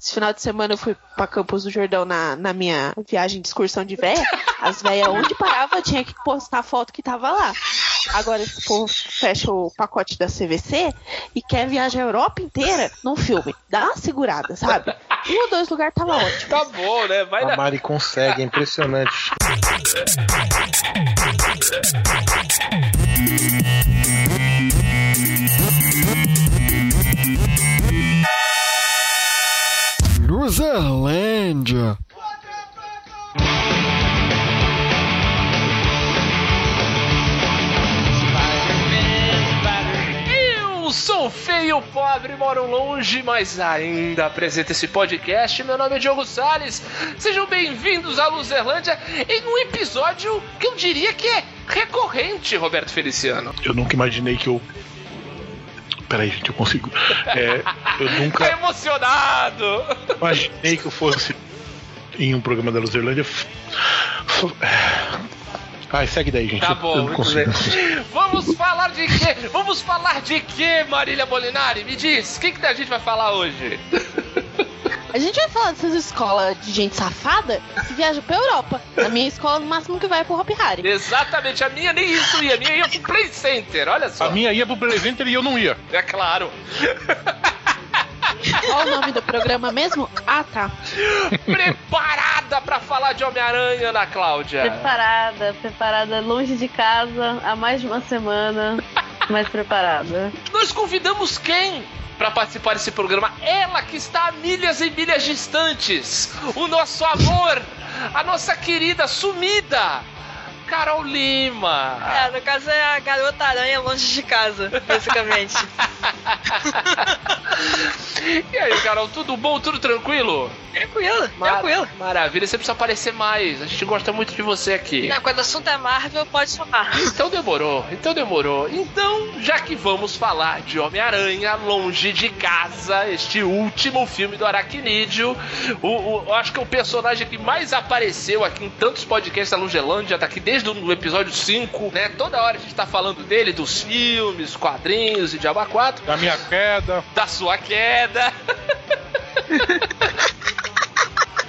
Esse final de semana eu fui pra Campos do Jordão na, na minha viagem de excursão de véia. As véias, onde parava, tinha que postar a foto que tava lá. Agora, esse povo fecha o pacote da CVC e quer viajar a Europa inteira num filme. Dá uma segurada, sabe? Um ou dois lugares tava ótimo. Tá bom, né? Vai A. Mari consegue, é impressionante. Luzerlândia. Eu sou feio, pobre, moro longe, mas ainda apresento esse podcast. Meu nome é Diogo Salles. Sejam bem-vindos à Luzerlândia em um episódio que eu diria que é recorrente, Roberto Feliciano. Eu nunca imaginei que eu. Peraí, gente, eu consigo. É, eu Tá nunca emocionado! imaginei que eu fosse em um programa da Luzerlândia. Ai, segue daí, gente. Tá bom. Vamos falar de quê? Vamos falar de quê, Marília Molinari? Me diz, o que, que a gente vai falar hoje? A gente vai falar dessas escolas de gente safada que viaja pra Europa. A minha escola, no máximo, que vai pro Hop Harry. Exatamente, a minha nem isso ia, a minha ia pro Play Center, olha só. A minha ia pro presenter e eu não ia. É claro. Qual o nome do programa mesmo? Ah, tá. Preparada pra falar de Homem-Aranha, Ana Cláudia? Preparada, preparada longe de casa há mais de uma semana, mas preparada. Nós convidamos quem? Pra participar desse programa, ela que está a milhas e milhas distantes, o nosso amor, a nossa querida sumida, Carol Lima. É, no caso é a garota aranha longe de casa, basicamente. E aí, Carol, tudo bom? Tudo tranquilo? tranquilo, Mar- tranquilo. Maravilha, você precisa aparecer mais. A gente gosta muito de você aqui. Não, quando o assunto é Marvel, pode chamar. Então demorou, então demorou. Então, já que vamos falar de Homem-Aranha Longe de Casa, este último filme do Aracnídeo, o, o- acho que o personagem que mais apareceu aqui em tantos podcasts da Lugelândia, tá aqui desde o episódio 5, né? Toda hora a gente tá falando dele, dos filmes, quadrinhos e Diaba 4, Da minha queda. da sua queda.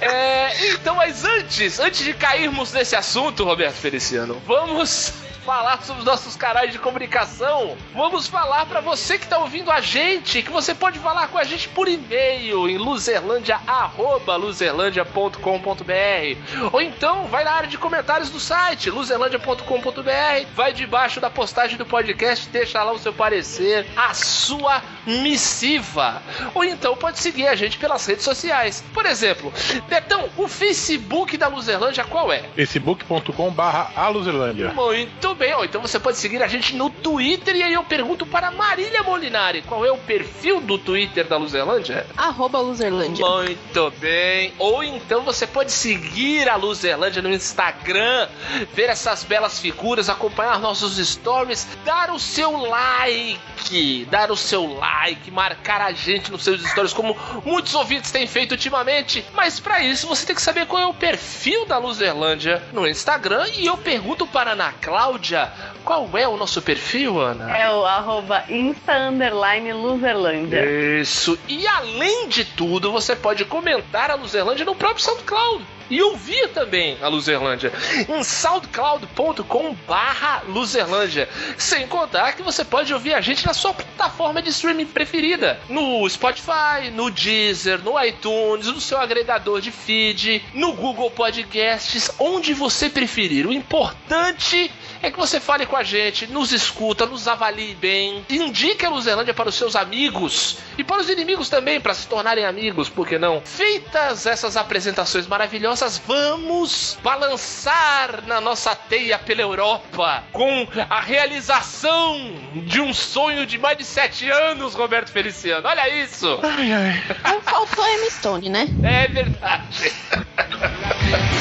É, então, mas antes, antes de cairmos nesse assunto, Roberto Feliciano, vamos falar sobre os nossos canais de comunicação. Vamos falar pra você que tá ouvindo a gente, que você pode falar com a gente por e-mail em luzerlandia@luzerlandia.com.br ou então vai na área de comentários do site luzerlandia.com.br, vai debaixo da postagem do podcast, deixa lá o seu parecer, a sua missiva. Ou então pode seguir a gente pelas redes sociais. Por exemplo, Betão, o Facebook da Luzerlândia qual é? facebook.com barra aluzerlândia. Muito bem, ou então você pode seguir a gente no Twitter e aí eu pergunto para Marília Molinari, qual é o perfil do Twitter da Luzerlândia? Arroba Luzerlândia. Muito bem. Ou então você pode seguir a Luzerlândia no Instagram, ver essas belas figuras, acompanhar nossos stories, dar o seu like, dar o seu like, marcar a gente nos seus stories, como muitos ouvintes têm feito ultimamente. Mas para isso você tem que saber qual é o perfil da Luzerlândia no Instagram e eu pergunto para a Ana Cláudia, qual é o nosso perfil, Ana? É o arroba insta underline luzerlândia. Isso. E além de tudo, você pode comentar a Luzerlândia no próprio SoundCloud. E ouvir também a Luzerlândia em soundcloud.com barra Luzerlândia. Sem contar que você pode ouvir a gente na sua plataforma de streaming preferida. No Spotify, no Deezer, no iTunes, no seu agregador de feed, no Google Podcasts, onde você preferir. O importante é que você fale com a gente, nos escuta, nos avalie bem, indique a Luzerlândia para os seus amigos e para os inimigos também, para se tornarem amigos, por que não? Feitas essas apresentações maravilhosas, vamos balançar na nossa teia pela Europa com a realização de um sonho de mais de sete anos, Roberto Feliciano. Olha isso! Ai, ai. Então faltou Emma Stone, né? É verdade.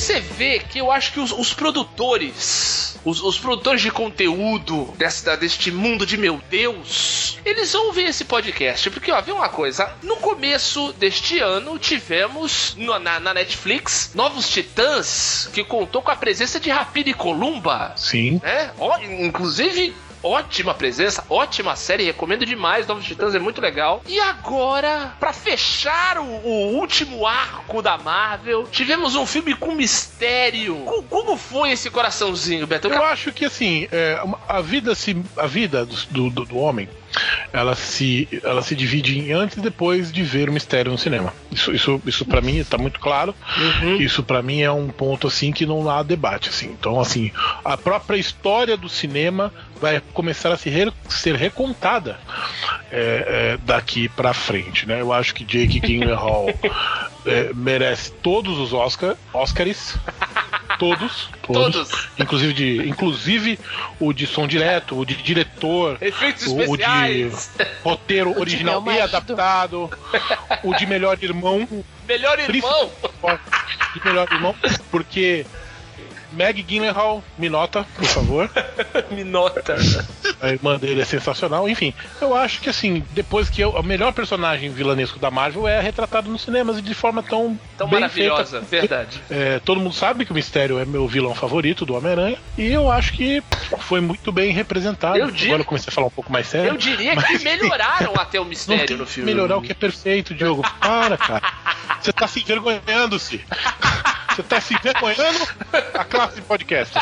você vê que eu acho que os, os produtores, os, os produtores de conteúdo desta, deste mundo de meu Deus, eles ouvem esse podcast. Porque, ó, vê uma coisa. No começo deste ano, tivemos no- na, na Netflix Novos Titãs, que contou com a presença de Rapina e Columba. Sim. né? Ó, inclusive, ótima presença, ótima série, recomendo demais. Novos Titãs é muito legal. E agora, pra fechar o, o último arco da Marvel, tivemos um filme com mistério. Co- Como foi esse coraçãozinho, Beto? Eu acho que assim, é, a vida se, a vida do, do, do homem, ela se, ela se divide em antes e depois de ver o mistério no cinema. Isso, isso, isso para mim está muito claro. Isso para mim é um ponto assim que não há debate assim. Então assim, a própria história do cinema vai começar a se re- ser recontada é, é, daqui para frente, né? Eu acho que Jake Gyllenhaal é, merece todos os Oscar, Oscars. Todos, todos, Todos. Inclusive, de, inclusive o de som direto, o de diretor, Efeitos o, o de roteiro original meu e adaptado, o de melhor irmão, Melhor irmão. de melhor irmão, porque Meg Gyllenhaal, me nota, por favor. Me nota. A irmã dele é sensacional. Enfim, eu acho que assim, depois que eu, o melhor personagem vilanesco da Marvel é retratado nos cinemas e de forma tão, Tão bem maravilhosa, feita. verdade. É, todo mundo sabe que o Mistério é meu vilão favorito do Homem-Aranha e eu acho que foi muito bem representado. Eu digo- Agora eu comecei a falar um pouco mais sério. Eu diria mas- que melhoraram até o mistério no filme. melhorar o que é perfeito, Diogo. Para, cara. Você tá se envergonhando-se. Você tá se envergonhando a classe podcast.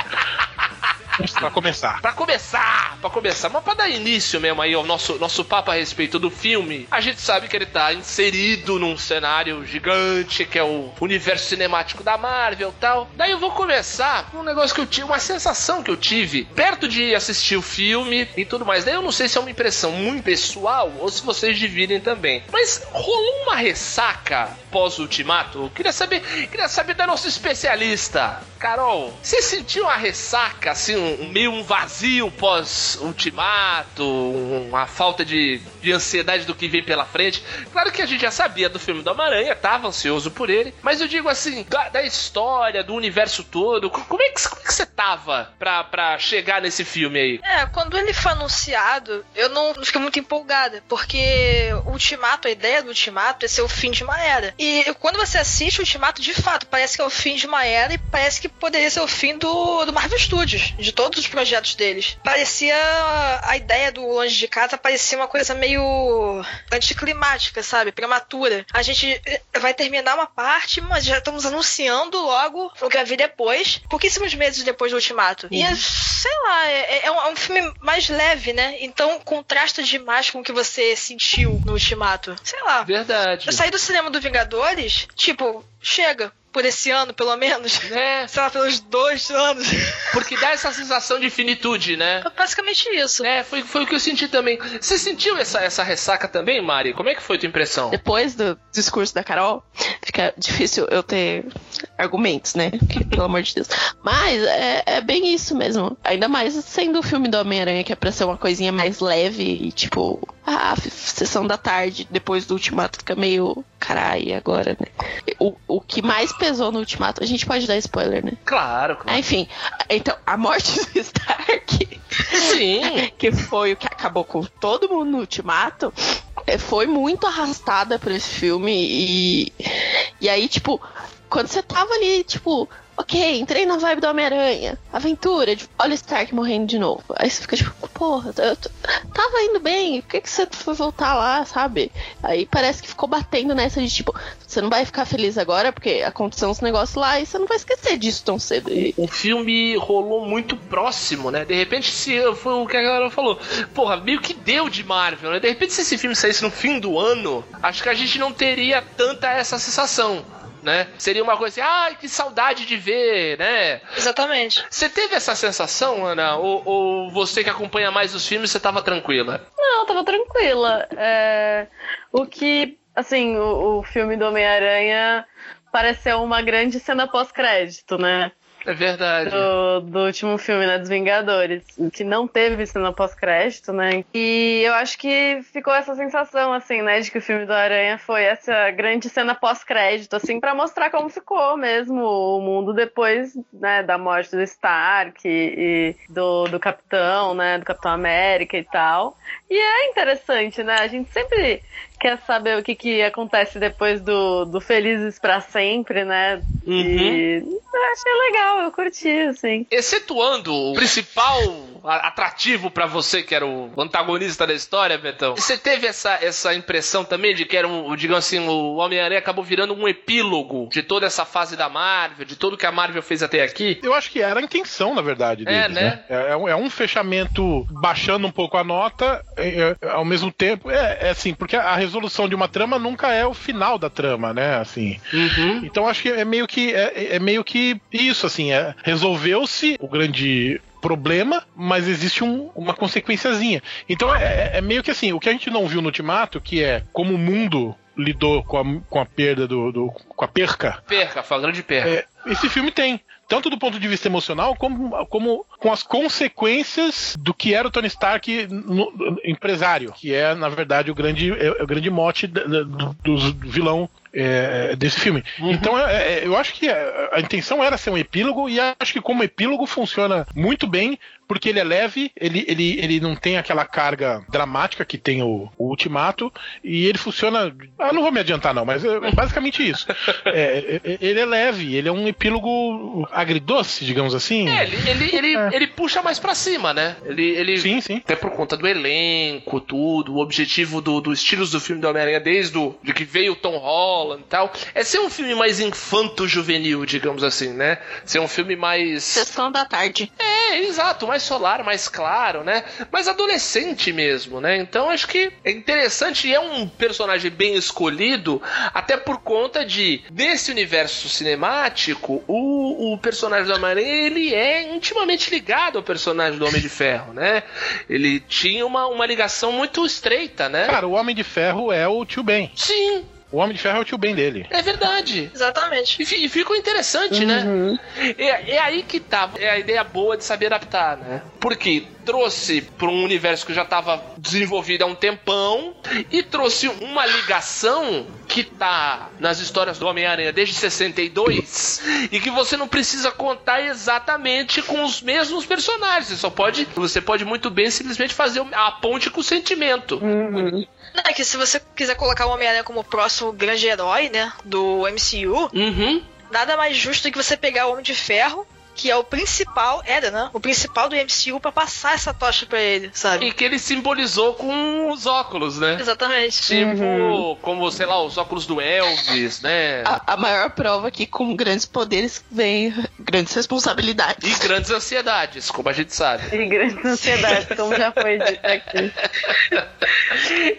Pra começar. Pra começar, pra começar, mas pra dar início mesmo aí ao nosso, nosso papo a respeito do filme, a gente sabe que ele tá inserido num cenário gigante, que é o universo cinemático da Marvel e tal. Daí eu vou começar com um negócio que eu tive, uma sensação que eu tive perto de assistir o filme e tudo mais. Daí eu não sei se é uma impressão muito pessoal ou se vocês dividem também. Mas rolou uma ressaca pós-ultimato? Eu Queria saber, queria saber da nossa especialista. Carol, você sentiu uma ressaca, assim, um, meio um vazio pós-ultimato, uma falta de, de ansiedade do que vem pela frente? Claro que a gente já sabia do filme do Homem-Aranha, tava ansioso por ele, mas eu digo assim, da, da história, do universo todo, co- como é que, como é que você tava pra, pra chegar nesse filme aí? É, quando ele foi anunciado, eu não, não fiquei muito empolgada, porque o Ultimato, a ideia do Ultimato é ser o fim de uma era. E quando você assiste o Ultimato, de fato, parece que é o fim de uma era e parece que poderia ser o fim do, do Marvel Studios, de todos os projetos deles. Parecia. A ideia do Longe de Casa parecia uma coisa meio anticlimática, sabe? Prematura. A gente eh, vai terminar uma parte, mas já estamos anunciando logo o que vai vir depois, pouquíssimos meses depois do Ultimato. E é, sei lá, é, é um, é um filme mais leve, né? Então contrasta demais com o que você sentiu no Ultimato. Sei lá. Verdade. Eu saí do cinema do Vingadores, tipo, chega. Por esse ano, pelo menos. É, Sei lá, pelos dois anos. porque dá essa sensação de finitude, né? É basicamente isso. É, foi, foi o que eu senti também. Você sentiu essa, essa ressaca também, Mari? Como é que foi a tua impressão? Depois do discurso da Carol, fica difícil eu ter argumentos, né? Que, pelo amor de Deus. Mas é, é bem isso mesmo. Ainda mais sendo o filme do Homem-Aranha, que é pra ser uma coisinha mais leve e tipo. A sessão da tarde, depois do ultimato, fica meio. Caralho, agora, né? O, o que mais pesou no ultimato, a gente pode dar spoiler, né? Claro, Ah, claro. enfim, então, a morte do Stark Sim. que foi o que acabou com todo mundo no Ultimato, é, foi muito arrastada por esse filme e e aí tipo quando você tava ali tipo ok entrei na vibe do Homem-Aranha aventura tipo, olha o Stark morrendo de novo aí você fica tipo porra eu tava indo bem por que que você foi voltar lá sabe aí parece que ficou batendo nessa de tipo você não vai ficar feliz agora porque aconteceu uns negócios lá e você não vai esquecer disso tão cedo O filme rolou muito próximo, né? De repente, se foi o que a galera falou, porra, meio que deu de Marvel, né? De repente, se esse filme saísse no fim do ano, acho que a gente não teria tanta essa sensação. Né? Seria uma coisa assim, ai, que saudade de ver, né? Exatamente. Você teve essa sensação, Ana? Ou, ou você que acompanha mais os filmes, você tava tranquila? Não, eu tava tranquila. É, o que, assim, o, o filme do Homem-Aranha pareceu uma grande cena pós-crédito, né? É verdade. do, do último filme, né, dos Vingadores, que não teve cena pós-crédito, né? E eu acho que ficou essa sensação, assim, né, de que o filme do Aranha foi essa grande cena pós-crédito, assim, pra mostrar como ficou mesmo o mundo depois, né, da morte do Stark e, e do, do Capitão, né, do Capitão América e tal. E é interessante, né? A gente sempre quer saber o que, que acontece depois do, do Felizes pra Sempre, né? E eu achei legal, eu curti, assim. Excetuando o principal a- atrativo pra você, que era o antagonista da história, Betão, você teve essa, essa impressão também de que era um, digamos assim, o Homem-Aranha acabou virando um epílogo de toda essa fase da Marvel, de tudo que a Marvel fez até aqui? Eu acho que era a intenção, na verdade, deles, É, né? É, é um, é um fechamento baixando um pouco a nota, é, é, ao mesmo tempo. É, é assim, porque a resolução de uma trama nunca é o final da trama, né? Assim. Uhum. Então acho que é meio que é, é meio que isso, assim, é, resolveu-se o grande problema, mas existe um- uma consequenciazinha. Então é, é meio que assim, o que a gente não viu no Ultimato, que é como o mundo lidou com a, com a perda do, do- com a perca, Perca, foi uma grande perca. é, esse filme tem. Tanto do ponto de vista emocional, como, como com as consequências do que era o Tony Stark no- no- empresário, que é, na verdade, o grande, é, o grande mote da- do, do vilão é, desse filme. Então, é, é, eu acho que a, a intenção era ser um epílogo, e acho que como epílogo funciona muito bem, porque ele é leve, ele, ele, ele não tem aquela carga dramática que tem o, o Ultimato, e ele funciona. Ah, não vou me adiantar, não, mas é, é basicamente isso. É, é, ele é leve, ele é um epílogo agridoce, digamos assim. É, ele, ele, ele, É. ele puxa mais pra cima, né? Ele, ele Sim, sim. Até por conta do elenco, tudo, o objetivo do, dos estilos do filme do Homem-Aranha, desde o, de que veio o Tom Holland e tal, é ser um filme mais infanto-juvenil, digamos assim, né? Ser um filme mais. Sessão da tarde. É, exato, mais solar, mais claro, né? Mais adolescente mesmo, né? Então acho que é interessante e é um personagem bem escolhido, até por conta de, nesse universo cinemático, o, o personagem do Homem-Aranha, ele é intimamente ligado ao personagem do Homem de Ferro, né? Ele tinha uma, uma ligação muito estreita, né? Cara, o Homem de Ferro é o tio Ben. Sim, O Homem de Ferro é o tio Ben dele. é verdade. Exatamente. E, e ficou interessante, né? É, é aí que tá. É a ideia boa de saber adaptar, né? Porque trouxe para um universo que já estava desenvolvido há um tempão e trouxe uma ligação que tá nas histórias do Homem-Aranha desde 62 e que você não precisa contar exatamente com os mesmos personagens. Você só pode, você pode muito bem simplesmente fazer a ponte com o sentimento. Uhum. Não, é que se você quiser colocar o Homem-Aranha como o próximo grande herói, né, do MCU, Uhum. nada mais justo do que você pegar o Homem de Ferro, que é o principal, era, né, o principal do MCU pra passar essa tocha pra ele, sabe? E que ele simbolizou com os óculos, né? Exatamente. Tipo, como, sei lá, os óculos do Elvis, né? A, a maior prova é que com grandes poderes vem grandes responsabilidades. E grandes ansiedades, como a gente sabe. E grande ansiedade, como já foi dito aqui.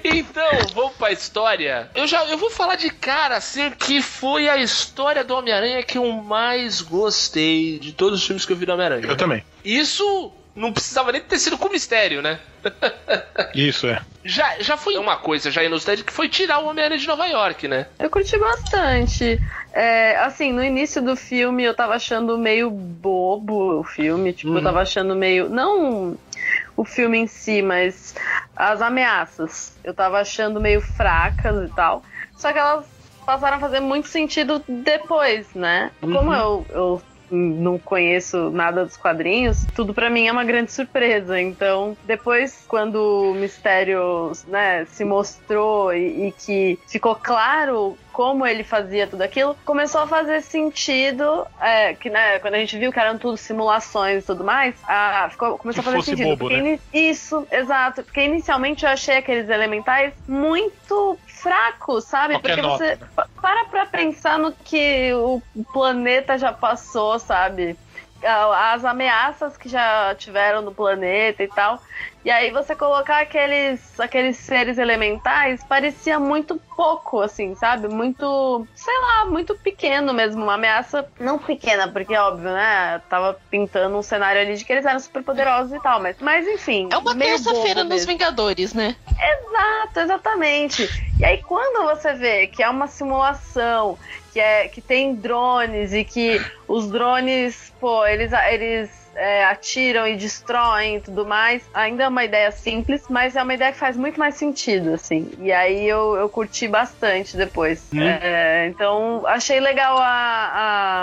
Então, vamos pra história. Eu já eu vou falar de cara, assim, que foi a história do Homem-Aranha que eu mais gostei de todos os filmes que eu vi do Homem-Aranha. Eu também. Isso não precisava nem ter sido com mistério, né? Isso é. Já, já foi uma coisa já inusitada que foi tirar o Homem-Aranha de Nova York, né? Eu curti bastante. É, assim, no início do filme eu tava achando meio bobo o filme. Tipo, Uhum. eu tava achando meio. Não o filme em si, mas as ameaças. Eu tava achando meio fracas e tal. Só que elas passaram a fazer muito sentido depois, né? Como eu, eu não conheço nada dos quadrinhos, tudo pra mim é uma grande surpresa. Então, depois, quando o mistério né, se mostrou e, e que ficou claro como ele fazia tudo aquilo, começou a fazer sentido. é, que né, quando a gente viu que eram tudo simulações e tudo mais, ah, ficou, começou Que a fazer sentido. bobo, né? Isso, exato. Porque inicialmente eu achei aqueles elementais muito fracos, sabe? Qualquer Porque nota, você né? pa- para pra pensar no que o planeta já passou, sabe? A- As ameaças que já tiveram no planeta e tal. E aí você colocar aqueles, aqueles seres elementais parecia muito pouco, assim, sabe? Muito, sei lá, muito pequeno mesmo. Uma ameaça não pequena, porque óbvio, né? Tava pintando um cenário ali de que eles eram super poderosos e tal, mas, mas enfim. É uma terça-feira nos. Vingadores, né? Exato, exatamente. E aí quando você vê que é uma simulação, que é que tem drones e que os drones, pô, eles eles é, atiram e destroem e tudo mais. Ainda é uma ideia simples, mas é uma ideia que faz muito mais sentido, assim. E aí eu, eu curti bastante depois. É, então achei legal a,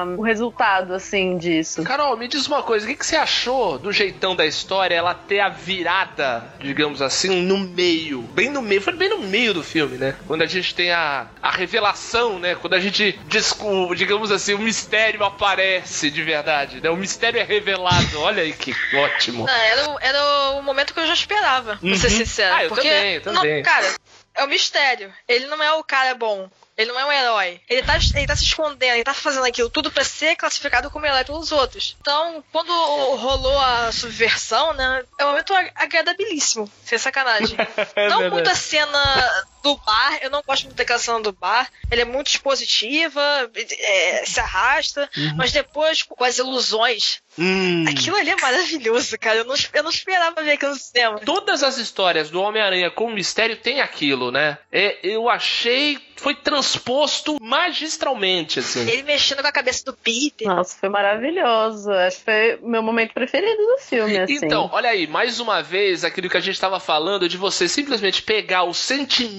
a- o resultado, assim, disso. Carol, me diz uma coisa, o que, que você achou do jeitão da história ela ter a virada, digamos assim, no meio? Bem no meio, foi bem no meio do filme, né? Quando a gente tem a, a revelação, né? Quando a gente descobre, digamos assim, o mistério aparece de verdade, né? O mistério é revelado. Olha aí que ótimo. Não, era, o- era o momento que eu já esperava, pra ser Uhum. sincero. Ah, eu porque, também, eu não, também. cara, é um mistério. Ele não é o cara bom. Ele não é um herói. Ele tá, ele tá se escondendo, ele tá fazendo aquilo tudo pra ser classificado como herói pelos outros. Então, quando rolou a subversão, né? É um momento ag- agradabilíssimo. Sem sacanagem. É não muita cena do bar, eu não gosto muito daquela cena do bar. Ela é muito expositiva, é, se arrasta, mas depois com as ilusões. Hum. Aquilo ali é maravilhoso, cara. Eu não, eu não esperava ver aquilo no cinema. Todas as histórias do Homem-Aranha com mistério tem aquilo, né? É, eu achei. Foi transposto magistralmente, assim. Ele mexendo com a cabeça do Peter. Nossa, foi maravilhoso. Acho que foi o meu momento preferido do filme, assim. Então, olha aí, mais uma vez, aquilo que a gente estava falando de você simplesmente pegar o sentimento,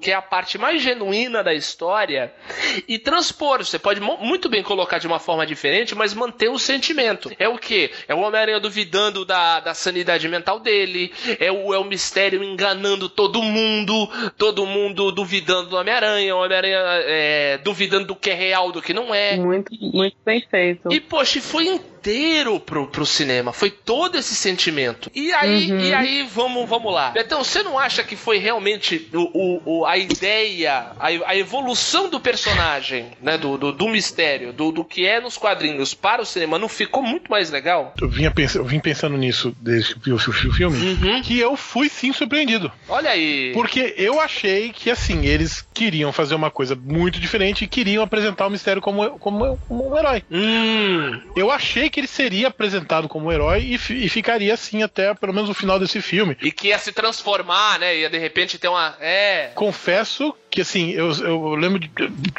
que é a parte mais genuína da história, e transpor. Você pode muito bem colocar de uma forma diferente, mas manter o sentimento. É o quê? É o Homem-Aranha duvidando da, da sanidade mental dele, é o, é o mistério enganando todo mundo, todo mundo duvidando do Homem-Aranha, o Homem-Aranha é, duvidando do que é real, do que não é. Muito, muito bem feito. E, poxa, e foi inteiro pro, pro cinema. Foi todo esse sentimento. E aí, Uhum. e aí vamos, vamos lá. Betão, você não acha que foi realmente o, o- o- a ideia, a, a evolução do personagem, né? Do, do, do mistério, do, do que é nos quadrinhos para o cinema, não ficou muito mais legal? Eu, vinha pens- eu vim pensando nisso desde que eu vi o filme, Uhum. que eu fui sim surpreendido. Olha aí. Porque eu achei que, assim, eles queriam fazer uma coisa muito diferente e queriam apresentar o mistério como, como, como um herói. Hum, Eu achei que ele seria apresentado como um herói e, e ficaria assim até pelo menos o final desse filme. e que ia se transformar, né? Ia de repente ter uma. É. Confesso que, assim, eu, eu lembro de.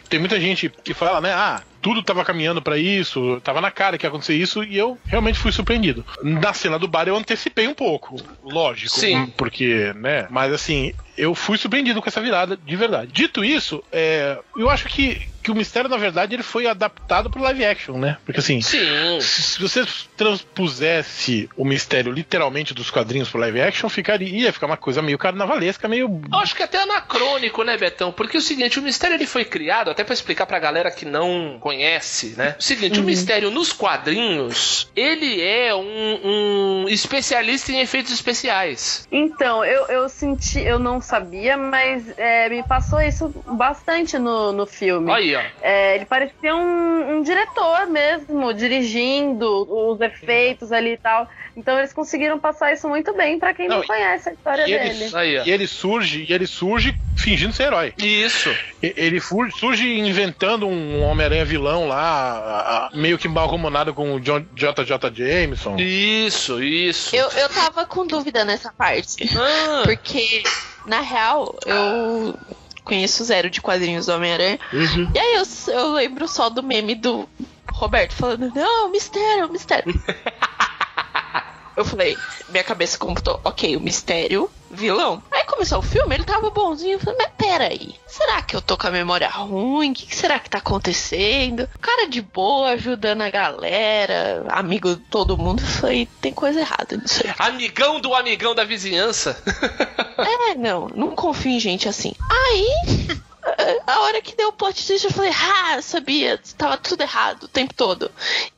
Tem muita gente que fala, né? Ah, tudo tava caminhando pra isso, tava na cara que ia acontecer isso, e eu realmente fui surpreendido. Na cena do bar eu antecipei um pouco, lógico. Sim. Porque, né? Mas assim, eu fui surpreendido com essa virada, de verdade. Dito isso, é, eu acho que, que o mistério, na verdade, ele foi adaptado pro live action, né? Porque assim. Sim. Se você transpusesse o mistério literalmente dos quadrinhos pro live action, ficaria, ia ficar uma coisa meio carnavalesca, meio. Eu acho que até anacrônico, né, Betão? Porque é o seguinte, o mistério ele foi criado, até pra explicar pra galera que não conhece, né? O seguinte, o mistério nos quadrinhos, ele é um, um especialista em efeitos especiais. Então, eu, eu senti, eu não sabia, mas é, me passou isso bastante no, no filme. Aí, ó. É, ele parecia um, um diretor mesmo, dirigindo os efeitos ali e tal. Então eles conseguiram passar isso muito bem pra quem não, Não, conhece a história e dele. eles- Aí. E ele surge, e ele surge fingindo ser herói. Isso. E- Ele surge inventando um Homem-Aranha vilão lá, a- a- meio que malcomunado com o John- JJ Jameson. Isso, isso. Eu, eu tava com dúvida nessa parte. Ah, Porque, na real, eu conheço zero de quadrinhos do Homem-Aranha. uhum. E aí eu, eu lembro só do meme do Roberto falando, não, mistério, mistério. eu falei, minha cabeça computou, ok, o mistério, vilão. Aí começou o filme, ele tava bonzinho. Eu falei, mas peraí, será que eu tô com a memória ruim? O que, que será que tá acontecendo? Cara de boa, ajudando a galera, amigo de todo mundo. Eu falei, tem coisa errada nisso aí. Amigão do amigão da vizinhança. É, não, não confio em gente assim. Aí, a hora que deu o plot twist, eu falei, ah, sabia, tava tudo errado o tempo todo.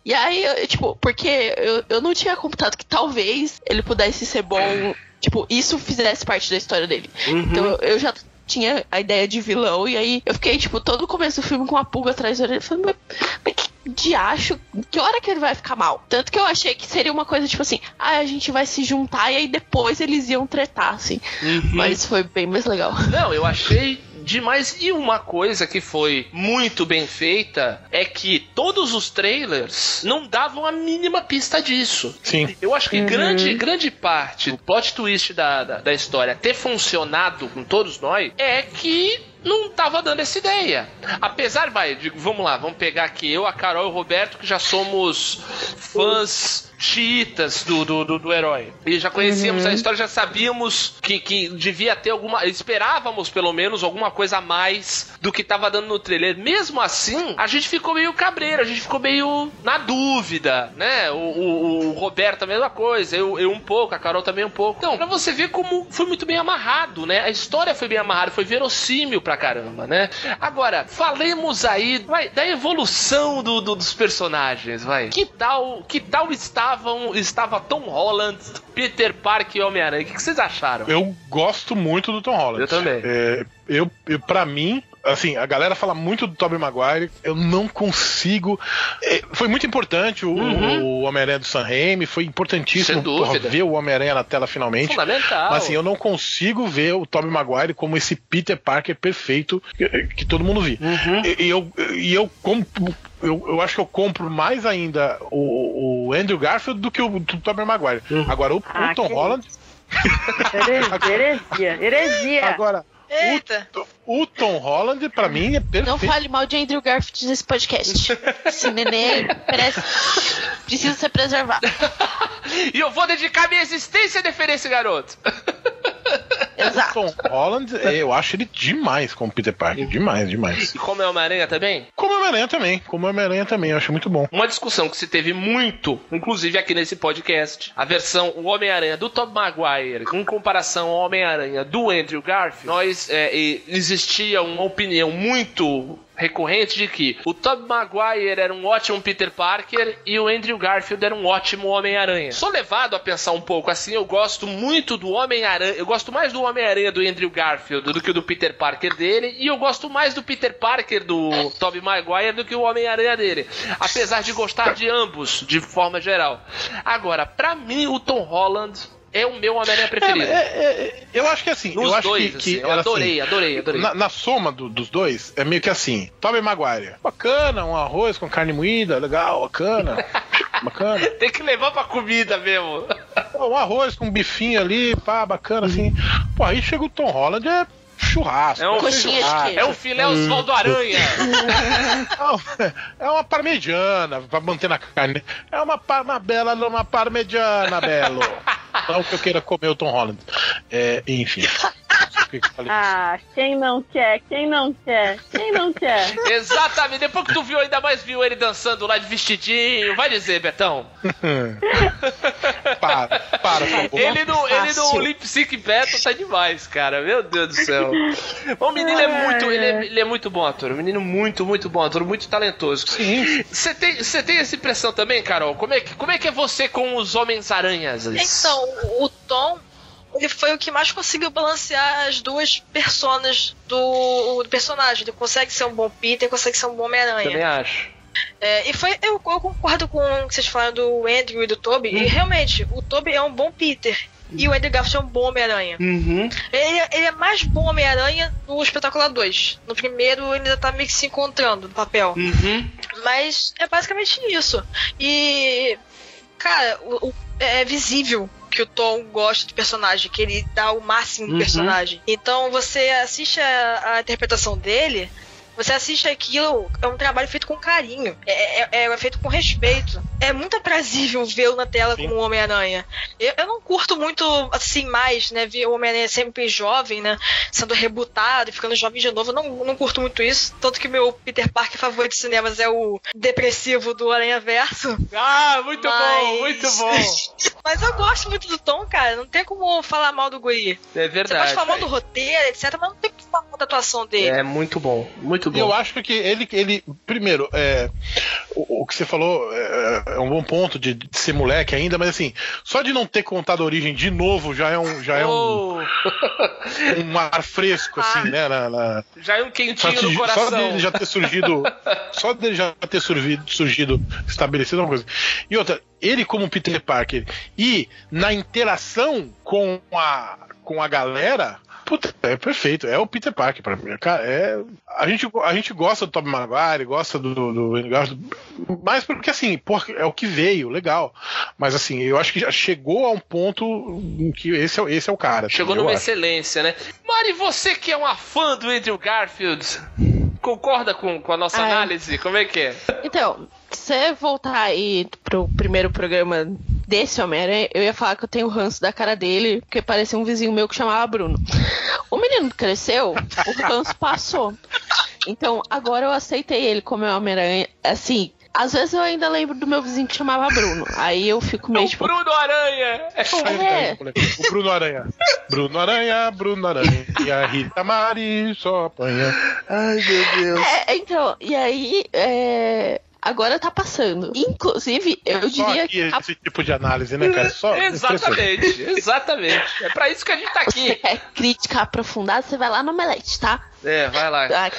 E aí, eu, tipo, porque eu, eu não tinha computado que talvez ele pudesse ser bom, tipo, isso fizesse parte da história dele. Uhum. Então eu, eu já tinha a ideia de vilão, e aí eu fiquei, tipo, todo o começo do filme com uma pulga atrás da orelha, falando, mas, mas que de acho, que hora que ele vai ficar mal? Tanto que eu achei que seria uma coisa tipo assim, ah, a gente vai se juntar e aí depois eles iam tretar, assim. Uhum. Mas foi bem mais legal. Não, eu achei demais. E uma coisa que foi muito bem feita é que todos os trailers não davam a mínima pista disso. Sim. Eu acho que grande, grande parte do plot twist da, da, da história ter funcionado com todos nós é que não tava dando essa ideia. Apesar, vai, de- vamos lá, vamos pegar aqui eu, a Carol e o Roberto, que já somos fãs chiitas do, do, do, do herói. E já conhecíamos a história, já sabíamos que, que devia ter alguma. Esperávamos, pelo menos, alguma coisa a mais do que tava dando no trailer. Mesmo assim, a gente ficou meio cabreiro, a gente ficou meio na dúvida, né? O, o, o Roberto a mesma coisa, eu, eu um pouco, a Carol também um pouco. Então, pra você ver como foi muito bem amarrado, né? A história foi bem amarrada, foi verossímil pra caramba, né? Agora, falemos aí vai, da evolução do, do- dos personagens, vai. Que tal, que tal estavam, estava Tom Holland, Peter Parker e Homem-Aranha? O que, que vocês acharam? Eu gosto muito do Tom Holland. Eu também. É, eu, eu, pra mim, assim, a galera fala muito do Tobey Maguire, eu não consigo. é, foi muito importante o, Uhum. o Homem-Aranha do Sam Raimi, foi importantíssimo porra, ver o Homem-Aranha na tela finalmente. Fundamental. Mas assim, eu não consigo ver o Tobey Maguire como esse Peter Parker perfeito que, que todo mundo viu. Uhum. E, e eu, e eu compro. Eu, eu acho que eu compro mais ainda o, o Andrew Garfield do que o do Tobey Maguire. Uhum. Agora, o, o Ah, Tom que Holland. Heresia, heresia. Agora, Eita. o Tom Holland, pra mim, é perfeito. Não fale mal de Andrew Garfield nesse podcast. Esse neném merece, precisa ser preservado. E eu vou dedicar minha existência a defender esse garoto. Exato. Tom Holland, é, eu acho ele demais como Peter Parker. Demais, demais. E como é Homem-Aranha também? Como Homem-Aranha também. Como Homem-Aranha também, eu acho muito bom. Uma discussão que se teve muito, inclusive aqui nesse podcast, a versão o Homem-Aranha do Tobey Maguire em comparação ao Homem-Aranha do Andrew Garfield, nós é, existia uma opinião muito recorrente de que o Tobey Maguire era um ótimo Peter Parker e o Andrew Garfield era um ótimo Homem-Aranha. Sou levado a pensar um pouco assim, eu gosto muito do Homem-Aranha, eu gosto mais do Homem-Aranha do Andrew Garfield do que do Peter Parker dele, e eu gosto mais do Peter Parker do Tobey Maguire do que o Homem-Aranha dele, apesar de gostar de ambos de forma geral. Agora, pra mim o Tom Holland é o meu Homem-Aranha preferido. É, é, é, eu acho que assim, Nos eu acho dois, que, assim, que eu era adorei, assim, adorei, adorei. Na, na soma do- dos dois, é meio que assim: Tobey Maguire, bacana, um arroz com carne moída, legal, bacana, bacana. Tem que levar pra comida mesmo. Um arroz com um bifinho ali, pá, bacana, assim. Pô, aí chega o Tom Holland, é churrasco. É um- Coxinha de feijoada. queijo. É um filé Oswaldo Aranha. Não, é uma parmegiana pra manter na carne. É uma, uma bela uma parmegiana, belo. Não que eu queira comer o Tom Holland. É, enfim. Que falei? Ah, quem não quer? Quem não quer? Quem não quer? Exatamente. Depois que tu viu, ainda mais viu ele dançando lá de vestidinho. Vai dizer, Betão. para, para, por favor. Ele no, ele no. Lip Sync Battle tá demais, cara. Meu Deus do céu. O menino é muito, ele é, ele é muito bom ator. Um menino muito, muito bom ator, muito talentoso. Sim. Você tem, você tem essa impressão também, Carol? Como é que, como é, que é você com os Homens-Aranhas? Então, o Tom, ele foi o que mais conseguiu balancear as duas personas do, do personagem. Ele consegue ser um bom Peter, consegue ser um bom Também Homem-Aranha. acho. É, e foi, eu, eu concordo com o que vocês falaram do Andrew e do Toby. E realmente, o Toby é um bom Peter. E o Andrew Garfield é um bom Homem-Aranha. Uhum. Ele, ele é mais bom Homem-Aranha no Espetacular 2. No primeiro, ele ainda tá meio que se encontrando no papel. Uhum. Mas é basicamente isso. E, cara, o, o- é visível que o Tom gosta do personagem, que ele dá o máximo do Uhum. personagem. Então você assiste a, a interpretação dele. Você assiste aquilo, é um trabalho feito com carinho, é, é- é feito com respeito. É muito aprazível vê-lo na tela Sim. como Homem-Aranha. Eu, eu não curto muito, assim, mais, né, ver o Homem-Aranha sempre jovem, né, sendo rebutado e ficando jovem de novo. Eu não, não curto muito isso. Tanto que meu Peter Parker favorito de cinemas é o depressivo do Aranha Verso. Ah, muito Mas- bom, muito bom. Mas eu gosto muito do Tom, cara. Não tem como falar mal do Guri. É Você verdade. pode falar mal do roteiro, etc., mas não tem como falar mal da atuação dele. É muito bom, muito E eu bom. acho que ele, ele primeiro, é, o, o que você falou é, é um bom ponto de, de ser moleque ainda, mas assim, só de não ter contado a origem de novo já é um, já é um, Oh. um ar fresco, assim, né? Na, na... Já é um quentinho Só, no coração. só dele já ter surgido. só dele já ter surgido, surgido estabelecido uma coisa. E outra, ele como Peter Parker e na interação com a, com a galera. Puta, é perfeito. É o Peter Parker pra mim. Cara, é, a, gente, a gente gosta do Tobey Maguire, gosta do, do, do mas porque assim, porra, é o que veio, legal. Mas assim, eu acho que já chegou a um ponto em que esse é, esse é o cara. Chegou eu numa acho. excelência, né? Mari, você que é uma fã do Andrew Garfield, concorda com, com a nossa Ai. análise? Como é que é? Então, se você voltar aí pro primeiro programa desse Homem-Aranha, eu ia falar que eu tenho ranço da cara dele, porque parecia um vizinho meu que chamava Bruno. O menino cresceu, o ranço passou. Então, agora eu aceitei ele como meu Homem-Aranha. Assim, às vezes eu ainda lembro do meu vizinho que chamava Bruno. Aí eu fico É meio o tipo. Bruno Aranha! É É. O Bruno Aranha. Bruno Aranha, Bruno Aranha. E a Rita Mari só apanha. Ai, meu Deus. É, então, e aí. é, Agora tá passando. Inclusive, eu Só diria aqui que a esse tipo de análise, né, cara? Só Exatamente, exatamente. É pra isso que a gente tá você aqui. quer crítica aprofundada, você vai lá no Omelete, tá? É, vai lá. Ah,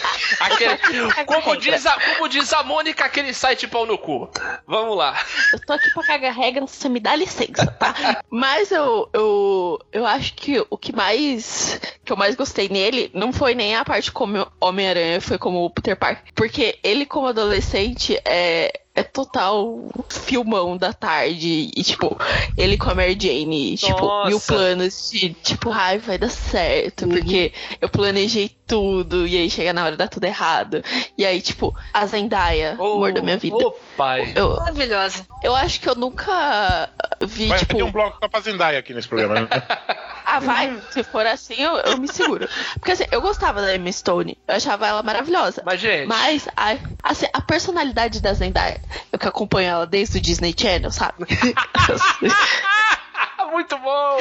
Aquele, como, regra. diz a, como diz a Mônica, aquele site pau no cu. Vamos lá. Eu tô aqui pra cagar regra, você me dá licença, tá? Mas eu, eu, eu acho que o que mais que eu mais gostei nele não foi nem a parte como Homem-Aranha, foi como o Peter Parker. Porque ele, como adolescente, é, é total filmão da tarde. E, tipo, ele com a Mary Jane, tipo, Nossa. mil planos de, tipo, ai, vai dar certo. Porque eu planejei tudo. E aí chega na hora dá tudo errado. E aí, tipo, a Zendaya, amor da minha vida. Ô, pai. Eu, Maravilhosa. eu acho que eu nunca vi, Vai tipo. ter um bloco pra Zendaya aqui nesse programa. Né? Ah, vai. Se for assim, eu, eu me seguro. Porque assim, eu gostava da Emma Stone. Eu achava ela maravilhosa. Mas, gente. Mas a, assim, a personalidade da Zendaya, eu que acompanho ela desde o Disney Channel, sabe? Muito bom!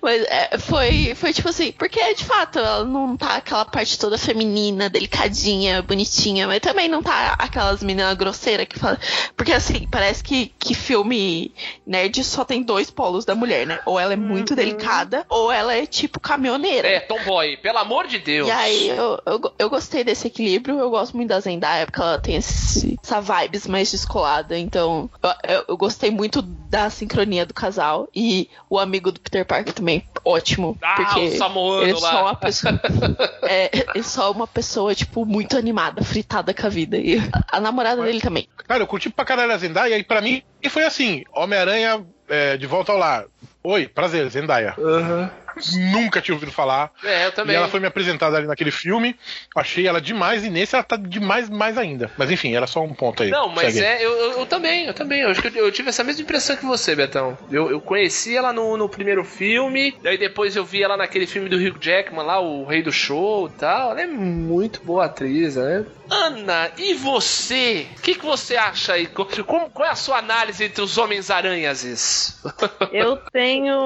Mas é, foi, foi tipo assim, porque de fato ela não tá aquela parte toda feminina, delicadinha, bonitinha, mas também não tá aquelas meninas grosseiras que falam. Porque assim, parece que, que filme nerd só tem dois polos da mulher, né? Ou ela é muito delicada, ou ela é tipo caminhoneira. É, Tomboy, pelo amor de Deus. E aí, eu, eu, eu gostei desse equilíbrio, eu gosto muito da Zendaya, porque ela tem esse, essa vibes mais descolada, então eu, eu, eu gostei muito da sincronia do casal, e o amigo do Peter Parker também, ótimo, Ah, porque o Samoano ele é lá. só uma pessoa, é, ele é só uma pessoa, tipo, muito animada, fritada com a vida, e a, namorada dele também. Cara, eu curti pra caralho a Zendaya e pra mim foi assim: Homem-Aranha é, de volta ao lar. Oi, prazer, Zendaya. Nunca tinha ouvido falar. É, eu E também. ela foi me apresentada ali naquele filme. Achei ela demais e nesse ela tá demais mais ainda. Mas enfim, era só um ponto aí. Não, mas Segue é, eu, eu, eu também, eu também. Eu acho que eu, eu tive essa mesma impressão que você, Betão. Eu, eu conheci ela no, no primeiro filme, daí depois eu vi ela naquele filme do Hugh Jackman lá, o Rei do Show e tal. Ela é muito boa atriz, né? Ana, e você? O que, que você acha aí? Como, qual é a sua análise entre os Homens-Aranhas? Eu tenho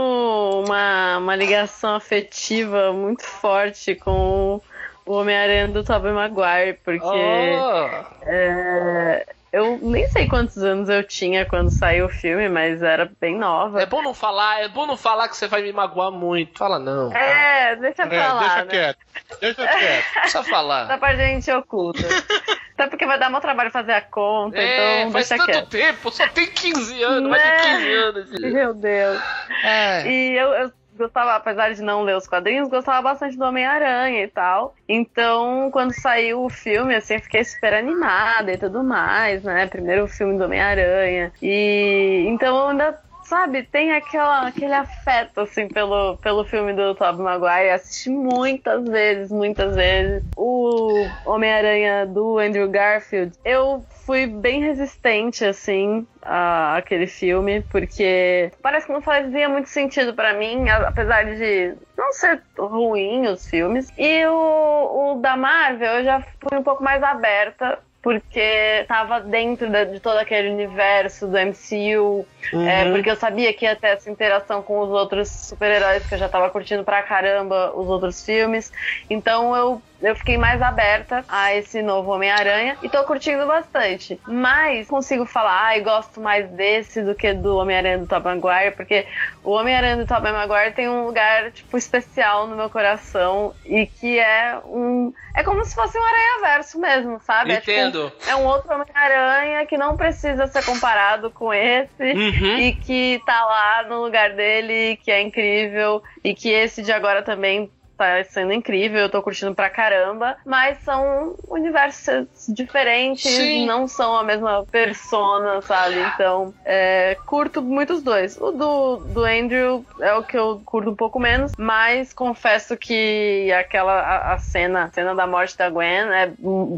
uma, uma ligação afetiva muito forte com o Homem-Aranha do Tobey Maguire, porque Oh, é, eu nem sei quantos anos eu tinha quando saiu o filme, mas era bem nova. é bom não falar, é bom não falar que você vai me magoar muito. Fala não. É, deixa pra É, lá, deixa né? quieto. Deixa quieto. Só falar. Essa parte a gente oculta. Até porque vai dar meu trabalho fazer a conta, É, então faz deixa tanto quieto. tempo, só tem 15 anos, vai ter Né? 15 anos. filho. Meu Deus. É. E eu, eu gostava, apesar de não ler os quadrinhos, gostava bastante do Homem-Aranha e tal. Então, quando saiu o filme, assim, fiquei super animada e tudo mais, né? Primeiro filme do Homem-Aranha. E então eu ainda. Sabe, tem aquela, aquele afeto, assim, pelo, pelo filme do Tobey Maguire. Assisti muitas vezes, muitas vezes. O Homem-Aranha do Andrew Garfield, eu fui bem resistente, assim, a aquele filme, porque parece que não fazia muito sentido pra mim, apesar de não ser ruim os filmes. E o, o da Marvel, eu já fui um pouco mais aberta. Porque tava dentro da- de todo aquele universo do MCU, é, porque eu sabia que ia ter essa interação com os outros super-heróis, que eu já tava curtindo pra caramba os outros filmes. Então eu eu fiquei mais aberta a esse novo Homem-Aranha e tô curtindo bastante. Mas consigo falar, ai, gosto mais desse do que do Homem-Aranha do Tobey Maguire, porque o Homem-Aranha do Tobey Maguire tem um lugar, tipo, especial no meu coração e que é um... É como se fosse um aranha-verso mesmo, sabe? É, tipo, Entendo. é um outro Homem-Aranha que não precisa ser comparado com esse Uhum. e que tá lá no lugar dele, que é incrível, e que esse de agora também tá sendo incrível, eu tô curtindo pra caramba, mas são universos diferentes, Sim. não são a mesma persona, sabe? Então, é, curto muito os dois. O do, do Andrew é o que eu curto um pouco menos, mas confesso que aquela a, a cena, a cena da morte da Gwen é